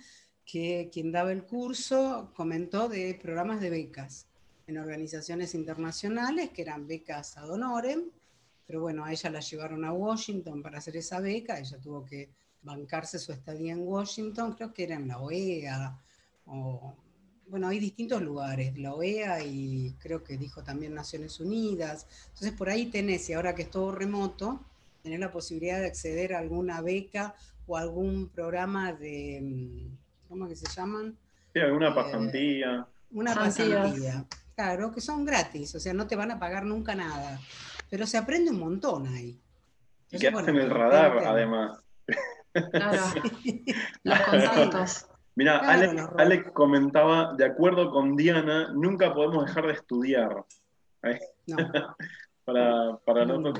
que quien daba el curso comentó de programas de becas en organizaciones internacionales, que eran becas ad honorem, pero bueno, a ella la llevaron a Washington para hacer esa beca, ella tuvo que bancarse su estadía en Washington, creo que era en la OEA, o, bueno, hay distintos lugares, la OEA y creo que dijo también Naciones Unidas. Entonces por ahí tenés, y ahora que es todo remoto, tenés la posibilidad de acceder a alguna beca o algún programa de, mm, ¿cómo que se llaman? Sí, alguna eh, pasantía. una pasantía. Claro, que son gratis, o sea, no te van a pagar nunca nada, pero se aprende un montón ahí. y que hacen el radar, además. Claro, los contactos. Mira, Alex, comentaba, de acuerdo con Diana, nunca podemos dejar de estudiar. No. para, para, no,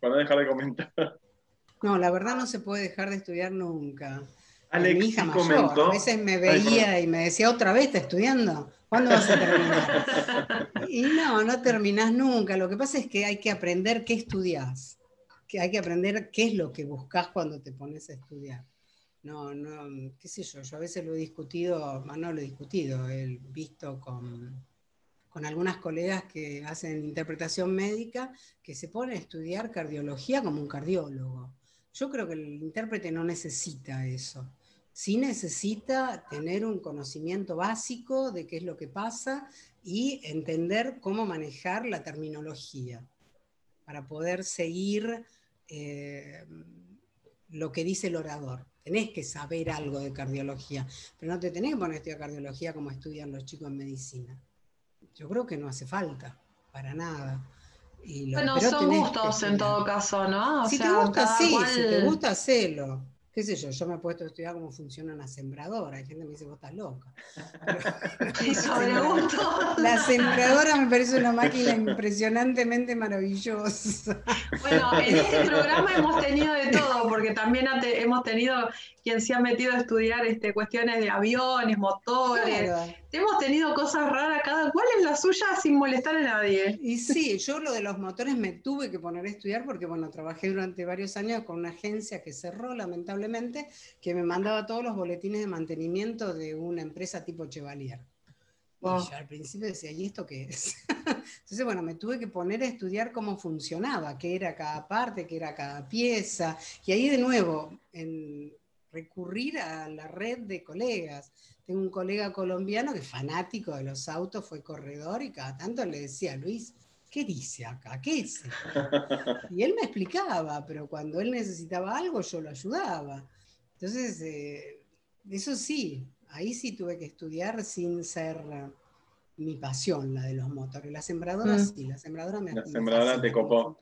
para dejar de comentar. No, la verdad no se puede dejar de estudiar nunca. Alex Mi hija mayor, a veces me veía y me decía, ¿otra vez está estudiando? ¿Cuándo vas a terminar? y no, no terminás nunca. Lo que pasa es que hay que aprender qué estudias que hay que aprender qué es lo que buscas cuando te pones a estudiar. No, no, qué sé yo, yo a veces lo he discutido, no lo he discutido, he visto con, con algunas colegas que hacen interpretación médica que se ponen a estudiar cardiología como un cardiólogo. Yo creo que el intérprete no necesita eso. Sí necesita tener un conocimiento básico de qué es lo que pasa y entender cómo manejar la terminología para poder seguir eh, lo que dice el orador. Tenés que saber algo de cardiología, pero no te tenés que poner a estudiar cardiología como estudian los chicos en medicina. Yo creo que no hace falta, para nada. bueno, son gustos en todo caso, ¿no? si te gusta, sí, si te gusta, hacelo qué sé yo, yo me he puesto a estudiar cómo funciona una sembradora. Hay gente que me dice, vos estás loca. la sembradora me parece una máquina impresionantemente maravillosa. Bueno, en este programa hemos tenido de todo, porque también hemos tenido quien se ha metido a estudiar este, cuestiones de aviones, motores. Hemos tenido cosas raras, cada cual es la suya sin molestar a nadie. Y sí, yo lo de los motores me tuve que poner a estudiar porque, bueno, trabajé durante varios años con una agencia que cerró, lamentablemente, que me mandaba todos los boletines de mantenimiento de una empresa tipo Chevalier. Y yo al principio decía, ¿y esto qué es? Entonces, bueno, me tuve que poner a estudiar cómo funcionaba, qué era cada parte, qué era cada pieza. Y ahí de nuevo, en, recurrir a la red de colegas. Tengo un colega colombiano que es fanático de los autos, fue corredor y cada tanto le decía, Luis, ¿qué dice acá? ¿Qué es? Y él me explicaba, pero cuando él necesitaba algo yo lo ayudaba. Entonces, eh, eso sí, ahí sí tuve que estudiar sin ser mi pasión, la de los motores. La sembradora mm. sí, la sembradora me La sembradora te copó.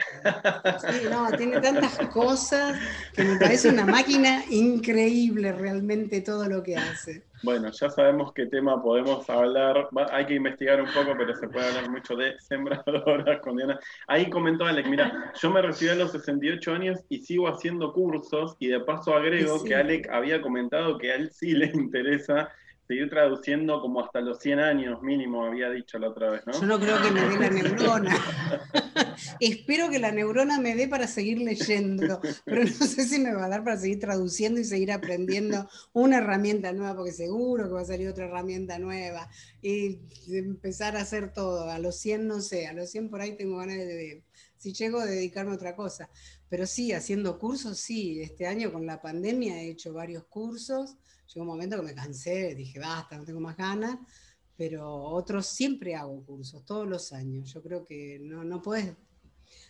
Sí, no, tiene tantas cosas que me parece una máquina increíble realmente todo lo que hace. Bueno, ya sabemos qué tema podemos hablar. Hay que investigar un poco, pero se puede hablar mucho de sembradoras con Diana. Ahí comentó Alex, mira, yo me recibí a los 68 años y sigo haciendo cursos y de paso agrego que Alex había comentado que a él sí le interesa seguir traduciendo como hasta los 100 años mínimo, había dicho la otra vez, ¿no? Yo no creo que me dé la neurona. Espero que la neurona me dé para seguir leyendo, pero no sé si me va a dar para seguir traduciendo y seguir aprendiendo una herramienta nueva, porque seguro que va a salir otra herramienta nueva y empezar a hacer todo. A los 100 no sé, a los 100 por ahí tengo ganas de, si llego a dedicarme a otra cosa. Pero sí, haciendo cursos, sí. Este año con la pandemia he hecho varios cursos Llegó un momento que me cansé, dije, basta, no tengo más ganas, pero otros siempre hago cursos, todos los años. Yo creo que no, no puedes,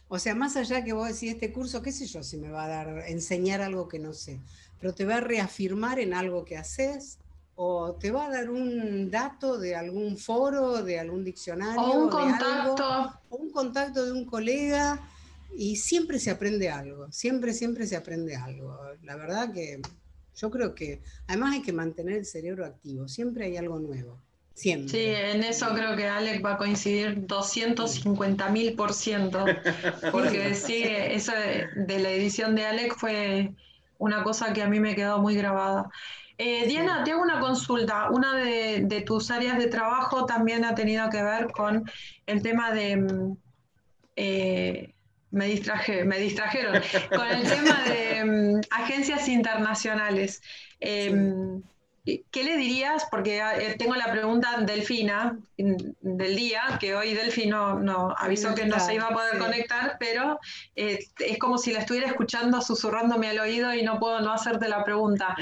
o sea, más allá que vos decís este curso, qué sé yo, si me va a dar, enseñar algo que no sé, pero te va a reafirmar en algo que haces, o te va a dar un dato de algún foro, de algún diccionario, o un contacto, o un contacto de un colega, y siempre se aprende algo, siempre, siempre se aprende algo. La verdad que yo creo que además hay que mantener el cerebro activo, siempre hay algo nuevo. Siempre. Sí, en eso creo que Alec va a coincidir 250 mil por ciento, porque sí, eso de, la edición de Alec fue una cosa que a mí me quedó muy grabada. Eh, Diana, te hago una consulta. Una de, tus áreas de trabajo también ha tenido que ver con el tema de mm, eh, me distraje, me distrajeron con el tema de mm, agencias internacionales. Em, ¿Qué le dirías? Porque eh, tengo la pregunta Delfina del día, que hoy Delfino no, avisó que no se iba a poder conectar, pero eh, es como si la estuviera escuchando susurrándome al oído y no puedo no hacerte la pregunta.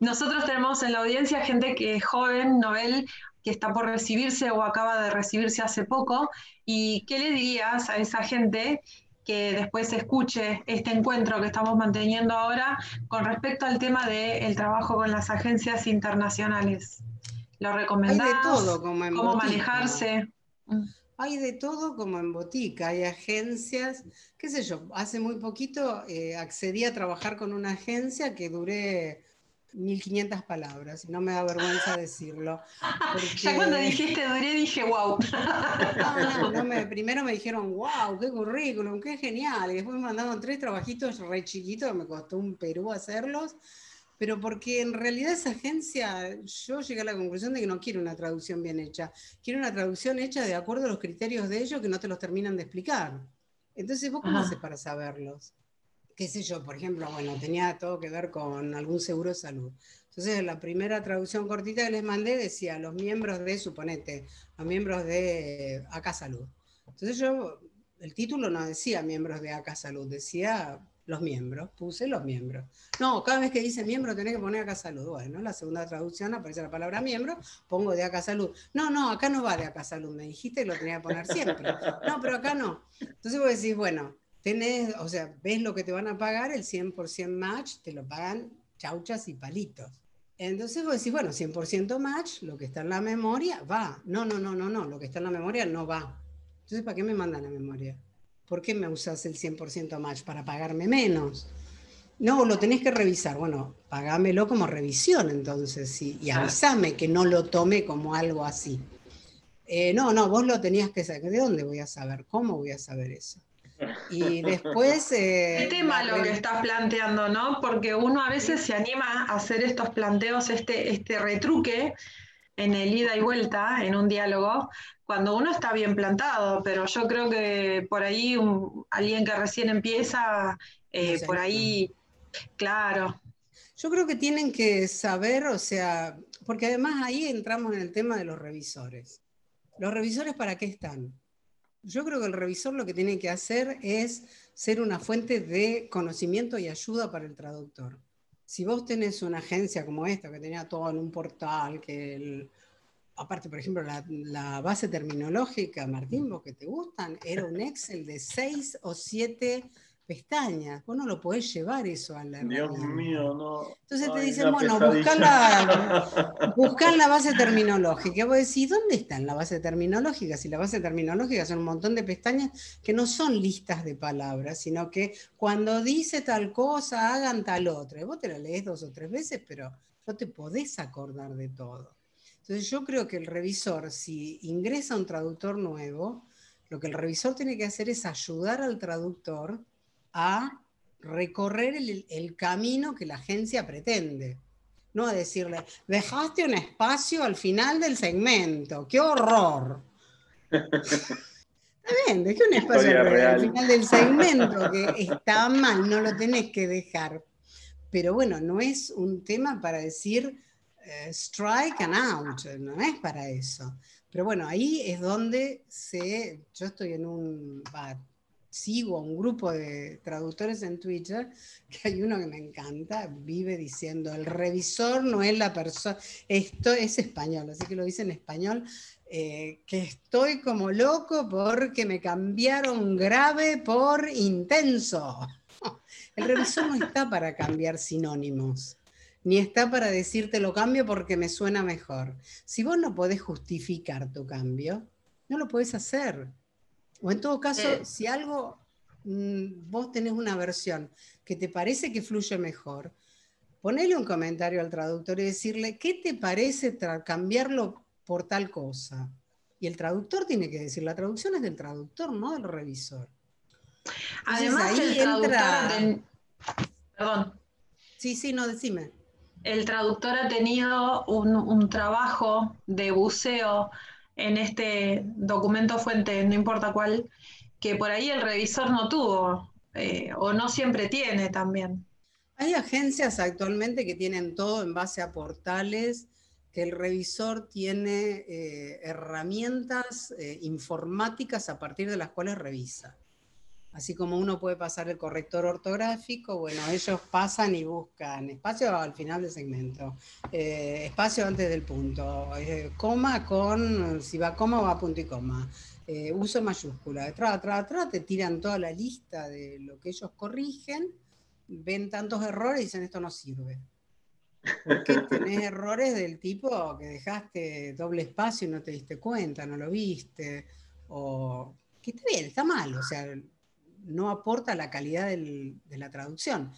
Nosotros tenemos en la audiencia gente que es joven, Noel, que está por recibirse o acaba de recibirse hace poco, ¿y qué le dirías a esa gente que después escuche este encuentro que estamos manteniendo ahora con respecto al tema del trabajo con las agencias internacionales. ¿Lo recomendás? Hay de todo, como en ¿Cómo manejarse? Mm. Hay de todo como en botica, hay agencias, qué sé yo, hace muy poquito eh, accedí a trabajar con una agencia que duré 1500 palabras, y no me da vergüenza decirlo. Ya cuando dijiste duré dije, wow. No, no, me, primero me dijeron, wow, qué currículum, qué genial. Y después me mandaron tres trabajitos re chiquitos, me costó un Perú hacerlos. Pero porque en realidad esa agencia, yo llegué a la conclusión de que no quiero una traducción bien hecha. Quiero una traducción hecha de acuerdo a los criterios de ellos que no te los terminan de explicar. Entonces, ¿vos cómo haces para saberlos? Qué sé yo, por ejemplo, bueno, tenía todo que ver con algún seguro de salud. Entonces, la primera traducción cortita que les mandé decía los miembros de, suponete, los miembros de ACA Salud. Entonces yo, el título no decía miembros de ACA Salud, decía los miembros, puse los miembros. No, cada vez que dice miembro tenés que poner acá salud. Bueno, la segunda traducción aparece la palabra miembro, pongo de acá salud. No, no, acá no va de acá salud, me dijiste que lo tenía que poner siempre. No, pero acá no. Entonces vos decís, bueno, tenés, o sea, ves lo que te van a pagar, el 100% match, te lo pagan chauchas y palitos. Entonces vos decís, bueno, 100% match, lo que está en la memoria va. No, no, no, no, no, lo que está en la memoria no va. Entonces, ¿para qué me mandan la memoria? ¿Por qué me usas el 100% match? Para pagarme menos. No, lo tenés que revisar. Bueno, pagámelo como revisión entonces y avísame que no lo tome como algo así. Eh, no, no, vos lo tenías que saber. ¿De dónde voy a saber? ¿Cómo voy a saber eso? Y después... Eh, Qué tema lo que estás planteando, ¿no? Porque uno a veces se anima a hacer estos planteos, este, este retruque en el ida y vuelta, en un diálogo, cuando uno está bien plantado, pero yo creo que por ahí alguien que recién empieza, eh, por ahí, claro. Yo creo que tienen que saber, o sea, porque además ahí entramos en el tema de los revisores. ¿Los revisores para qué están? Yo creo que el revisor lo que tiene que hacer es ser una fuente de conocimiento y ayuda para el traductor. Si vos tenés una agencia como esta, que tenía todo en un portal, que aparte, por ejemplo, la, la, base terminológica, Martín, vos que te gustan, era un Excel de seis o siete pestañas. Vos no lo podés llevar eso a la Dios mío, no. Entonces te dicen, bueno, buscar la, la base terminológica. Vos decís, ¿dónde está en la base terminológica? Si la base terminológica son un montón de pestañas que no son listas de palabras, sino que cuando dice tal cosa, hagan tal otra. Y vos te la lees dos o tres veces, pero no te podés acordar de todo. Entonces yo creo que el revisor, si ingresa un traductor nuevo, lo que el revisor tiene que hacer es ayudar al traductor a recorrer el, camino que la agencia pretende. no a decirle, dejaste un espacio al final del segmento, qué horror. Está bien, dejé un espacio al final del segmento, que está mal, no lo tenés que dejar. Pero bueno, no es un tema para decir eh, strike and out, no es para eso. Pero bueno, ahí es donde se, yo estoy en un, sigo a un grupo de traductores en Twitter, que hay uno que me encanta, vive diciendo, el revisor no es la persona, esto es español, así que lo dice en español, eh, que estoy como loco porque me cambiaron grave por intenso. El revisor no está para cambiar sinónimos, ni está para decirte lo cambio porque me suena mejor. Si vos no podés justificar tu cambio, no lo podés hacer. O en todo caso, si algo, mm, vos tenés una versión que te parece que fluye mejor, ponele un comentario al traductor y decirle, ¿qué te parece cambiarlo por tal cosa? Y el traductor tiene que decir, la traducción es del traductor, no del revisor. Además, ahí entra... Perdón. Sí, sí, no, decime. El traductor ha tenido un, un trabajo de buceo en este documento fuente, no importa cuál, que por ahí el revisor no tuvo eh, o no siempre tiene también. Hay agencias actualmente que tienen todo en base a portales, que el revisor tiene eh, herramientas eh, informáticas a partir de las cuales revisa. Así como uno puede pasar el corrector ortográfico, bueno, ellos pasan y buscan espacio al final del segmento, eh, espacio antes del punto, eh, coma con, si va coma va punto y coma, eh, uso mayúscula, atrás, atrás, atrás, te tiran toda la lista de lo que ellos corrigen, ven tantos errores y dicen esto no sirve. Porque tenés errores del tipo que dejaste doble espacio y no te diste cuenta, no lo viste, o que está bien, está mal, o sea, no aporta la calidad de la traducción,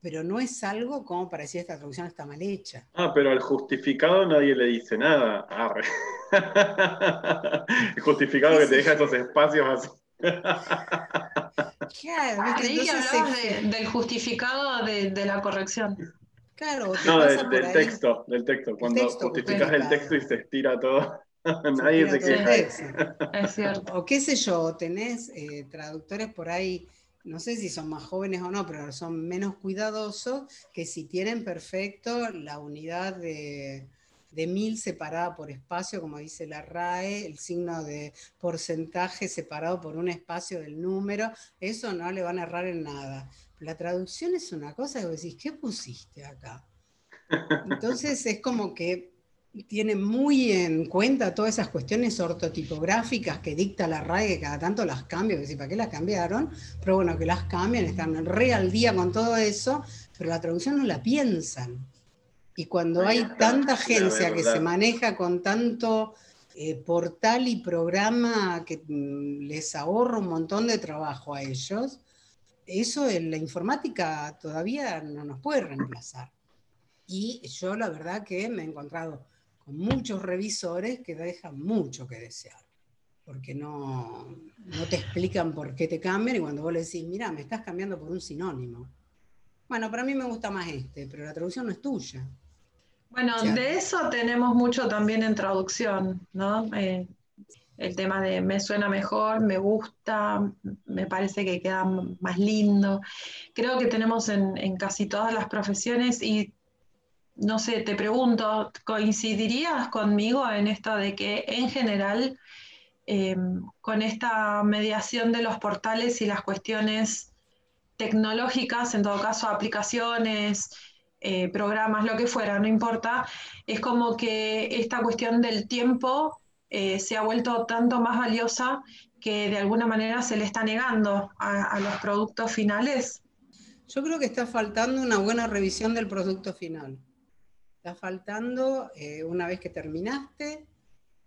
pero no es algo como para decir esta traducción está mal hecha. Ah, pero al justificado nadie le dice nada. El justificado que te deja esos espacios así. Claro, Creí que hablabas del justificado de, la corrección. Claro, no, del, texto, del texto. Cuando justificas el texto y se estira todo. Nadie se queja. Es cierto. O qué sé yo, tenés eh, traductores por ahí, no sé si son más jóvenes o no, pero son menos cuidadosos que si tienen perfecto la unidad de, de mil separada por espacio, como dice la RAE, el signo de porcentaje separado por un espacio del número, eso no le van a errar en nada. La traducción es una cosa que vos decís, ¿qué pusiste acá? Entonces es como que tiene muy en cuenta todas esas cuestiones ortotipográficas que dicta la RAE, que cada tanto las cambia, que ¿para qué las cambiaron? Pero bueno, que las cambian, están re al día con todo eso, pero la traducción no la piensan. Y cuando hay tanta agencia que se maneja con tanto eh, portal y programa que mm, les ahorra un montón de trabajo a ellos, eso en la informática todavía no nos puede reemplazar. Y yo la verdad que me he encontrado con muchos revisores que dejan mucho que desear, porque no, no te explican por qué te cambian y cuando vos le decís, mira, me estás cambiando por un sinónimo. Bueno, para mí me gusta más este, pero la traducción no es tuya. Bueno, de eso tenemos mucho también en traducción, ¿no? Eh, el tema de me suena mejor, me gusta, me parece que queda más lindo. Creo que tenemos en, en casi todas las profesiones y no sé, te pregunto, ¿coincidirías conmigo en esto de que en general, em, con esta mediación de los portales y las cuestiones tecnológicas, en todo caso aplicaciones, eh, programas, lo que fuera, no importa, es como que esta cuestión del tiempo eh, se ha vuelto tanto más valiosa que de alguna manera se le está negando a los productos finales? Yo creo que está faltando una buena revisión del producto final está faltando eh, una vez que terminaste,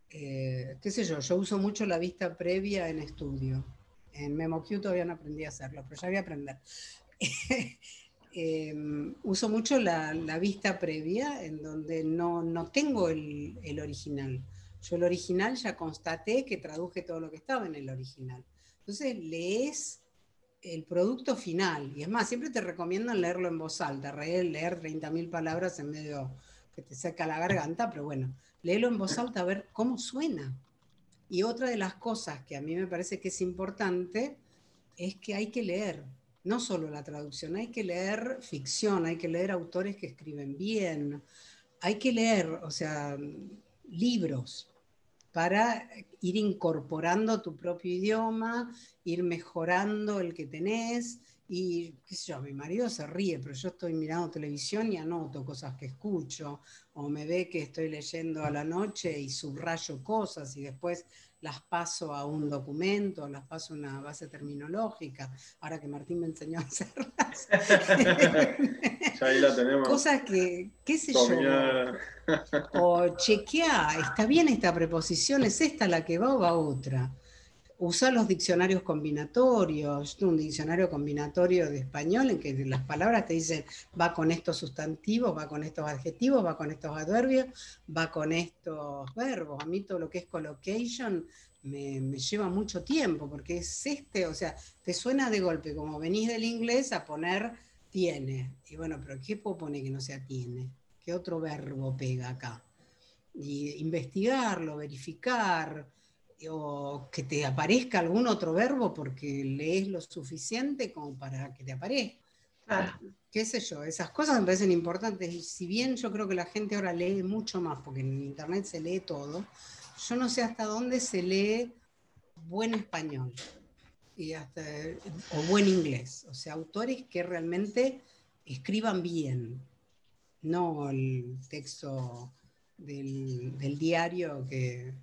eh, qué sé yo, yo uso mucho la vista previa en estudio. En MemoQ todavía no aprendí a hacerlo, pero ya voy a aprender. Em, uso mucho la, vista previa en donde no, no tengo el, el, original. Yo el original ya constaté que traduje todo lo que estaba en el original. Entonces lees el producto final. Y es más, siempre te recomiendo leerlo en voz alta, leer 30.000 palabras en medio que te saca la garganta, pero bueno, léelo en voz alta a ver cómo suena. Y otra de las cosas que a mí me parece que es importante es que hay que leer, no solo la traducción, hay que leer ficción, hay que leer autores que escriben bien, hay que leer, o sea, libros para ir incorporando tu propio idioma, ir mejorando el que tenés. Y qué sé yo, mi marido se ríe, pero yo estoy mirando televisión y anoto cosas que escucho, o me ve que estoy leyendo a la noche y subrayo cosas y después las paso a un documento, las paso a una base terminológica, ahora que Martín me enseñó a hacerlas. ya ahí la tenemos. Cosas que, qué sé yo, o chequea, está bien esta preposición, es esta la que va o va otra. Usa los diccionarios combinatorios, un diccionario combinatorio de español en que las palabras te dicen va con estos sustantivos, va con estos adjetivos, va con estos adverbios, va con estos verbos. A mí todo lo que es collocation me, me, lleva mucho tiempo porque es este, o sea, te suena de golpe como venís del inglés a poner tiene. Y bueno, pero ¿qué puedo poner que no sea tiene? ¿Qué otro verbo pega acá? Y investigarlo, verificar o que te aparezca algún otro verbo porque lees lo suficiente como para que te aparezca. Qué sé yo, esas cosas me parecen importantes. Y si bien yo creo que la gente ahora lee mucho más, porque en internet se lee todo, yo no sé hasta dónde se lee buen español y hasta, o buen inglés. O sea, autores que realmente escriban bien, no el texto del, del diario que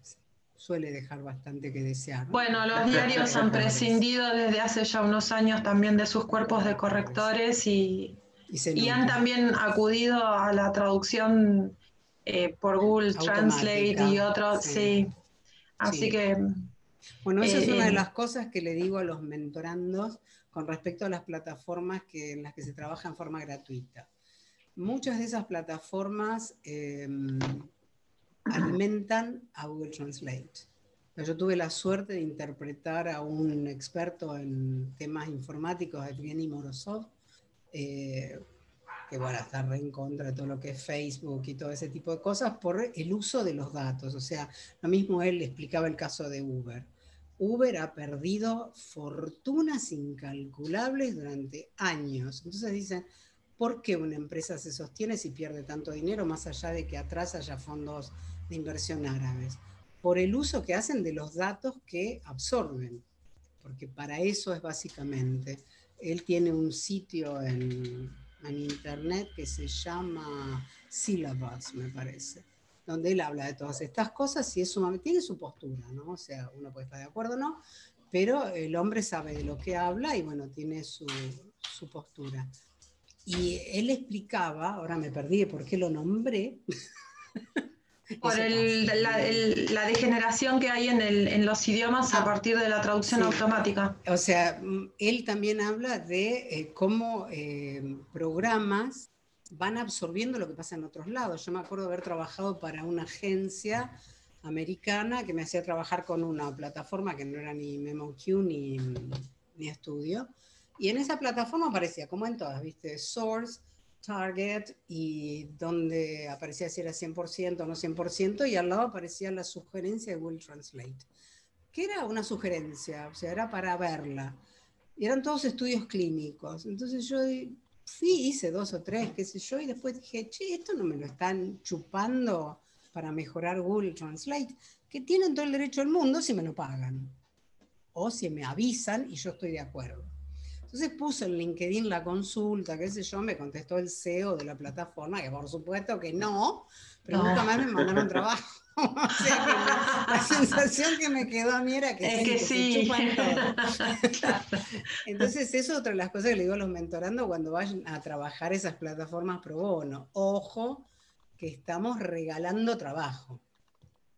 suele dejar bastante que desear. Bueno, los diarios han prescindido desde hace ya unos años también de sus cuerpos de correctores y, y, han también acudido a la traducción eh, por Google Translate y otros, sí. Así que... Bueno, esa es una de eh, las cosas que le digo a los mentorandos con respecto a las plataformas que, en las que se trabaja en forma gratuita. Muchas de esas plataformas... Eh, alimentan a Google Translate. Yo tuve la suerte de interpretar a un experto en temas informáticos, Evgeny Morozov, eh, que bueno, está re en contra todo lo que es Facebook y todo ese tipo de cosas por el uso de los datos. O sea, lo mismo él explicaba el caso de Uber. Uber ha perdido fortunas incalculables durante años. Entonces dicen, ¿por qué una empresa se sostiene si pierde tanto dinero más allá de que atrás haya fondos de inversión árabes, por el uso que hacen de los datos que absorben, porque para eso es básicamente. Él tiene un sitio en, en internet que se llama Syllabus, me parece, donde él habla de todas estas cosas y es tiene su postura, ¿no? O sea, uno puede estar de acuerdo o no, pero el hombre sabe de lo que habla y bueno, tiene su, su postura. Y él explicaba, ahora me perdí por qué lo nombré, Por la, degeneración que hay en, los idiomas a ah, partir de la traducción automática. O sea, mm, él también habla de eh, cómo eh, programas van absorbiendo lo que pasa en otros lados. Yo me acuerdo de haber trabajado para una agencia americana que me hacía trabajar con una plataforma que no era ni MemoQ ni, ni estudio. Y en esa plataforma aparecía, como en todas, ¿viste? Source, target y donde aparecía si era 100% o no 100% y al lado aparecía la sugerencia de Google Translate, que era una sugerencia, o sea, era para verla. Y eran todos estudios clínicos. Entonces yo sí hice dos o tres, qué sé yo, y después dije, che, esto no me lo están chupando para mejorar Google Translate, que tienen todo el derecho del mundo si me lo pagan. O si me avisan y yo estoy de acuerdo. Entonces puse en LinkedIn la consulta, qué sé yo, me contestó el CEO de la plataforma, que por supuesto que no, pero nunca más me mandaron trabajo. o sea que la, sensación que me quedó a mí era que, es sí, Entonces, eso es otra de las cosas que le digo a los mentorando cuando vayan a trabajar esas plataformas pro bono. Ojo, que estamos regalando trabajo.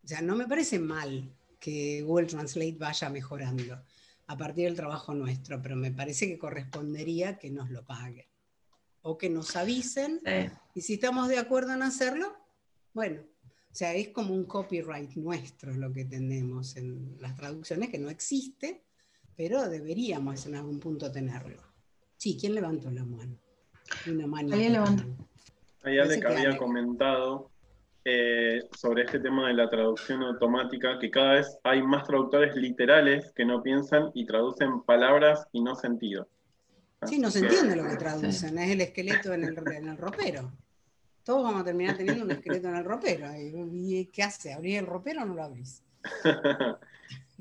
O sea, no me parece mal que Google Translate vaya mejorando a partir del trabajo nuestro, pero me parece que correspondería que nos lo paguen o que nos avisen y si estamos de acuerdo en hacerlo, bueno, o sea, es como un copyright nuestro lo que tenemos en las traducciones, que no existe, pero deberíamos en algún punto tenerlo. Sí, ¿quién levantó la mano? Una mano. ¿Alguien levantó? Que había comentado eh, sobre este tema de la traducción automática, que cada vez hay más traductores literales que no piensan y traducen palabras y no sentido. Sí, no se entiende lo que traducen, es el esqueleto en el, en el ropero. Todos vamos a terminar teniendo un esqueleto en el ropero. ¿Y qué hace? ¿Abrir el ropero o no lo abrís?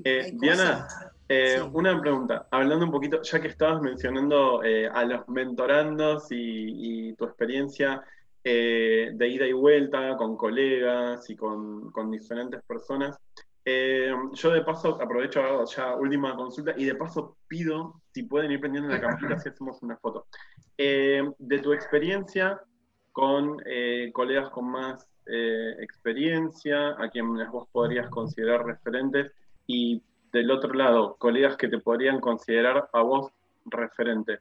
Eh, Diana, eh, una pregunta. Hablando un poquito, ya que estabas mencionando a los mentorandos y tu experiencia eh, de ida y vuelta con colegas y con, diferentes personas. Eh, yo de paso aprovecho ya última consulta y de paso pido si pueden ir prendiendo la cámara si hacemos una foto. Eh, de tu experiencia con colegas con más experiencia, a quienes vos podrías considerar referentes, y del otro lado, colegas que te podrían considerar a vos referente.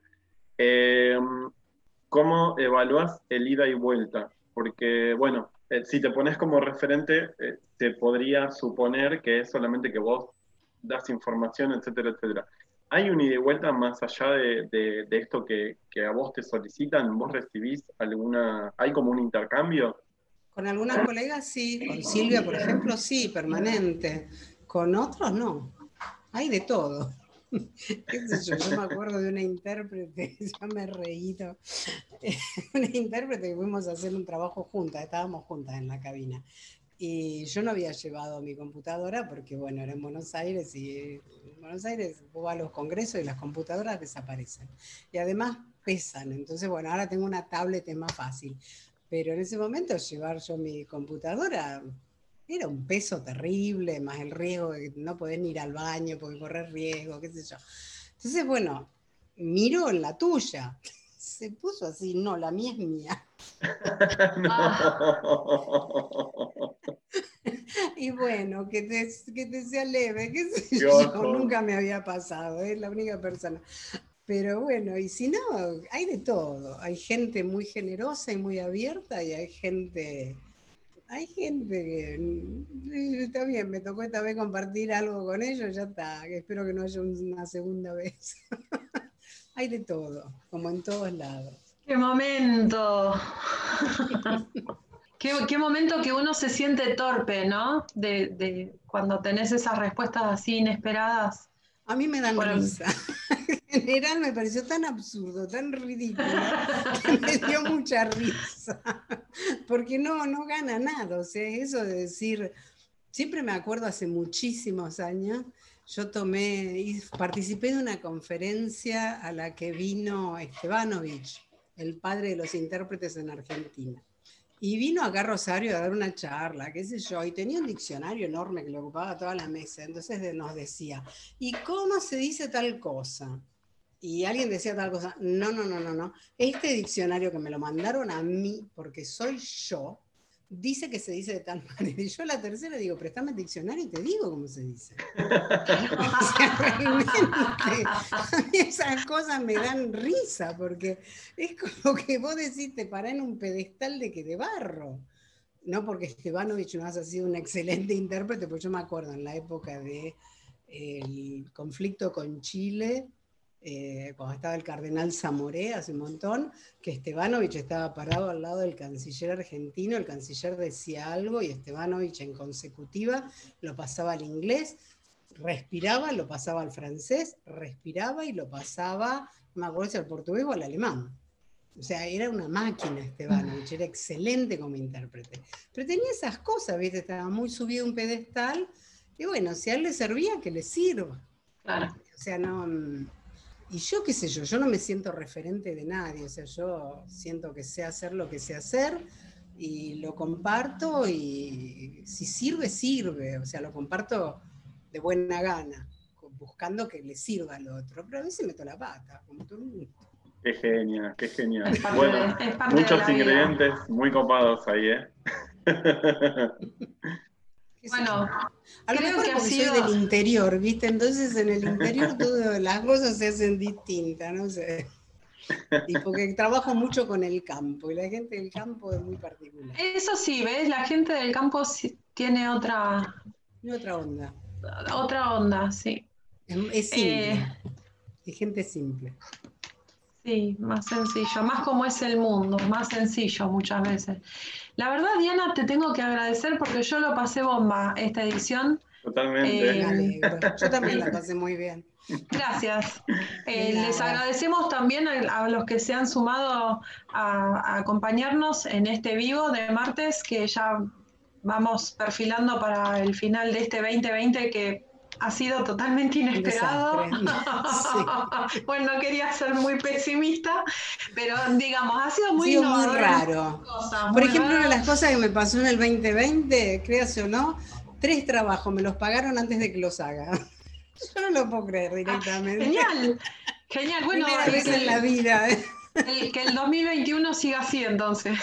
¿Cómo evalúas el ida y vuelta? Porque, bueno, eh, si te pones como referente, eh, te podría suponer que es solamente que vos das información, etcétera, etcétera. ¿Hay un ida y vuelta más allá de, esto que, a vos te solicitan? ¿Vos recibís alguna, hay como un intercambio? Con algunas colegas sí, con Silvia, por ejemplo, sí, permanente. Con otros no. Hay de todo. yo? me acuerdo de una intérprete, ya me he reído, una intérprete que fuimos a hacer un trabajo juntas, estábamos juntas en la cabina. Y yo no había llevado mi computadora porque, bueno, era en Buenos Aires y en Buenos Aires vos a los congresos y las computadoras desaparecen. Y además pesan. Entonces, bueno, ahora tengo una tablet, más fácil. Pero en ese momento llevar yo mi computadora era un peso terrible, más el riesgo de no poder ni ir al baño porque correr riesgo, qué sé yo. Entonces, bueno, miro en la tuya. Se puso así, no, la mía es mía. y bueno, que te, que te sea leve, qué sé yo, nunca me había pasado, es la única persona. Pero bueno, y si no, hay de todo. Hay gente muy generosa y muy abierta y hay gente hay gente que mm, está bien, me tocó esta vez compartir algo con ellos, ya está, espero que no haya una segunda vez. hay de todo, como en todos lados. ¡Qué momento! qué, momento que uno se siente torpe, ¿no? De, de, cuando tenés esas respuestas así inesperadas. A mí me dan risa. En general me pareció tan absurdo, tan ridículo, que me dio mucha risa. Porque no, no gana nada. O sea, eso de decir, siempre me acuerdo hace muchísimos años, yo tomé y participé de una conferencia a la que vino Estebanovich, el padre de los intérpretes en Argentina. Y vino acá Rosario a dar una charla, qué sé yo, y tenía un diccionario enorme que le ocupaba toda la mesa. Entonces nos decía, ¿y cómo se dice tal cosa? Y alguien decía tal cosa. No, no, no, no, no. Este diccionario que me lo mandaron a mí, porque soy yo, dice que se dice de tal manera. Y yo la tercera digo, préstame el diccionario y te digo cómo se dice. o sea, realmente, a mí esas cosas me dan risa, porque es como que vos decís, te parás en un pedestal de que de barro. No porque Estebanovich no ha sido un excelente intérprete, porque yo me acuerdo en la época del el conflicto con Chile, eh, cuando estaba el cardenal Zamoré hace un montón, que Estebanovich estaba parado al lado del canciller argentino, el canciller decía algo y Estebanovich en consecutiva lo pasaba al inglés, respiraba, lo pasaba al francés, respiraba y lo pasaba, no me acuerdo si al portugués o al alemán. O sea, era una máquina Estebanovich, era excelente como intérprete. Pero tenía esas cosas, ¿viste? Estaba muy subido a un pedestal. Y bueno, si a él le servía, que le sirva. Claro. O sea, no, mm, y yo qué sé yo, yo no me siento referente de nadie, o sea, yo siento que sé hacer lo que sé hacer y lo comparto y si sirve, sirve, o sea, lo comparto de buena gana, buscando que le sirva al otro, pero a veces meto la pata, como todo el mundo. Qué genial, qué genial. bueno, muchos ingredientes muy copados ahí, ¿eh? Bueno, a lo mejor que soy del interior, ¿viste? Entonces en el interior todas las cosas se hacen distintas, no sé. Y porque trabajo mucho con el campo y la gente del campo es muy particular. Eso sí, ¿ves? La gente del campo tiene otra... otra onda. Otra onda, sí. Es, simple. Eh, es gente simple. Sí, más sencillo, más como es el mundo, más sencillo muchas veces. La verdad, Diana, te tengo que agradecer porque yo lo pasé bomba esta edición. Totalmente. Eh, yo también la pasé muy bien. Gracias. Eh, les agradecemos también a, los que se han sumado a, acompañarnos en este vivo de martes, que ya vamos perfilando para el final de este 2020 que ha sido totalmente inesperado. bueno, no quería ser muy pesimista, pero digamos, ha sido muy, raro. Por ejemplo, una de las cosas que me pasó en el 2020, créase o no, tres trabajos me los pagaron antes de que los haga. Yo no lo puedo creer directamente. genial, genial. Bueno, Primera vez en la vida. ¿eh? Que el 2021 siga así entonces.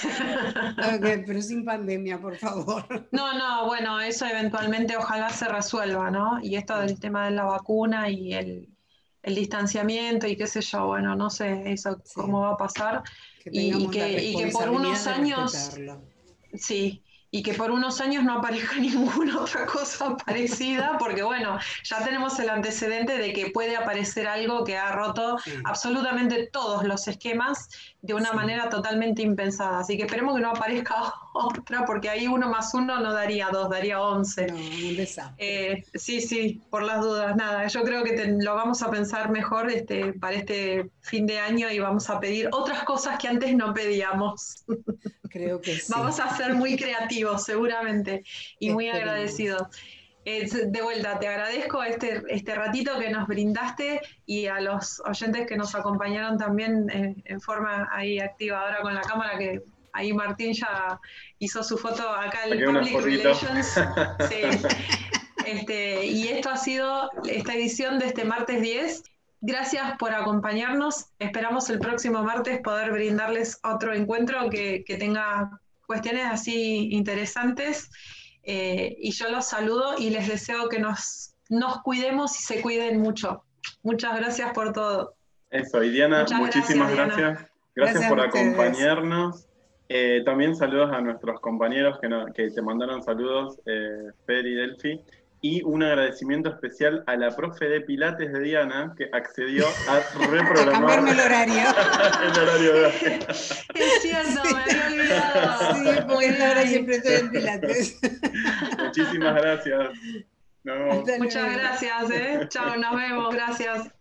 Pero sin pandemia, por favor. No, no, bueno, eso eventualmente ojalá se resuelva, ¿no? Y esto del tema de la vacuna y el, distanciamiento y qué sé yo, bueno, no sé eso cómo va a pasar. y, que, y que por unos años... Sí, y que por unos años no aparezca ninguna otra cosa parecida, porque bueno, ya tenemos el antecedente de que puede aparecer algo que ha roto absolutamente todos los esquemas de una manera totalmente impensada. Así que esperemos que no aparezca otra, porque ahí uno más uno no daría dos, daría once. No. Eh, sí, sí, por las dudas, nada. Yo creo que lo vamos a pensar mejor este, para este fin de año y vamos a pedir otras cosas que antes no pedíamos. Creo que sí. Vamos a ser muy creativos, seguramente, y muy agradecidos. Eh, de vuelta, te agradezco este, este ratito que nos brindaste y a los oyentes que nos acompañaron también en, forma ahí activa ahora con la cámara, que ahí Martín ya hizo su foto acá en Public Relations. Este, y esto ha sido esta edición de este martes 10. Gracias por acompañarnos. Esperamos el próximo martes poder brindarles otro encuentro que, que tenga cuestiones así interesantes. Eh, y yo los saludo y les deseo que nos, nos cuidemos y se cuiden mucho. Muchas gracias por todo. Eso, y Diana, muchísimas gracias. Gracias, por acompañarnos. Eh, también saludos a nuestros compañeros que, que te mandaron saludos, eh, Fer y Delphi. Y un agradecimiento especial a la profe de Pilates de Diana, que accedió a reprogramar el horario. el horario de Es cierto, me había olvidado. Sí, porque ahora siempre estoy en Pilates. Muchísimas gracias. Muchas gracias, ¿eh? Chao, nos vemos, gracias.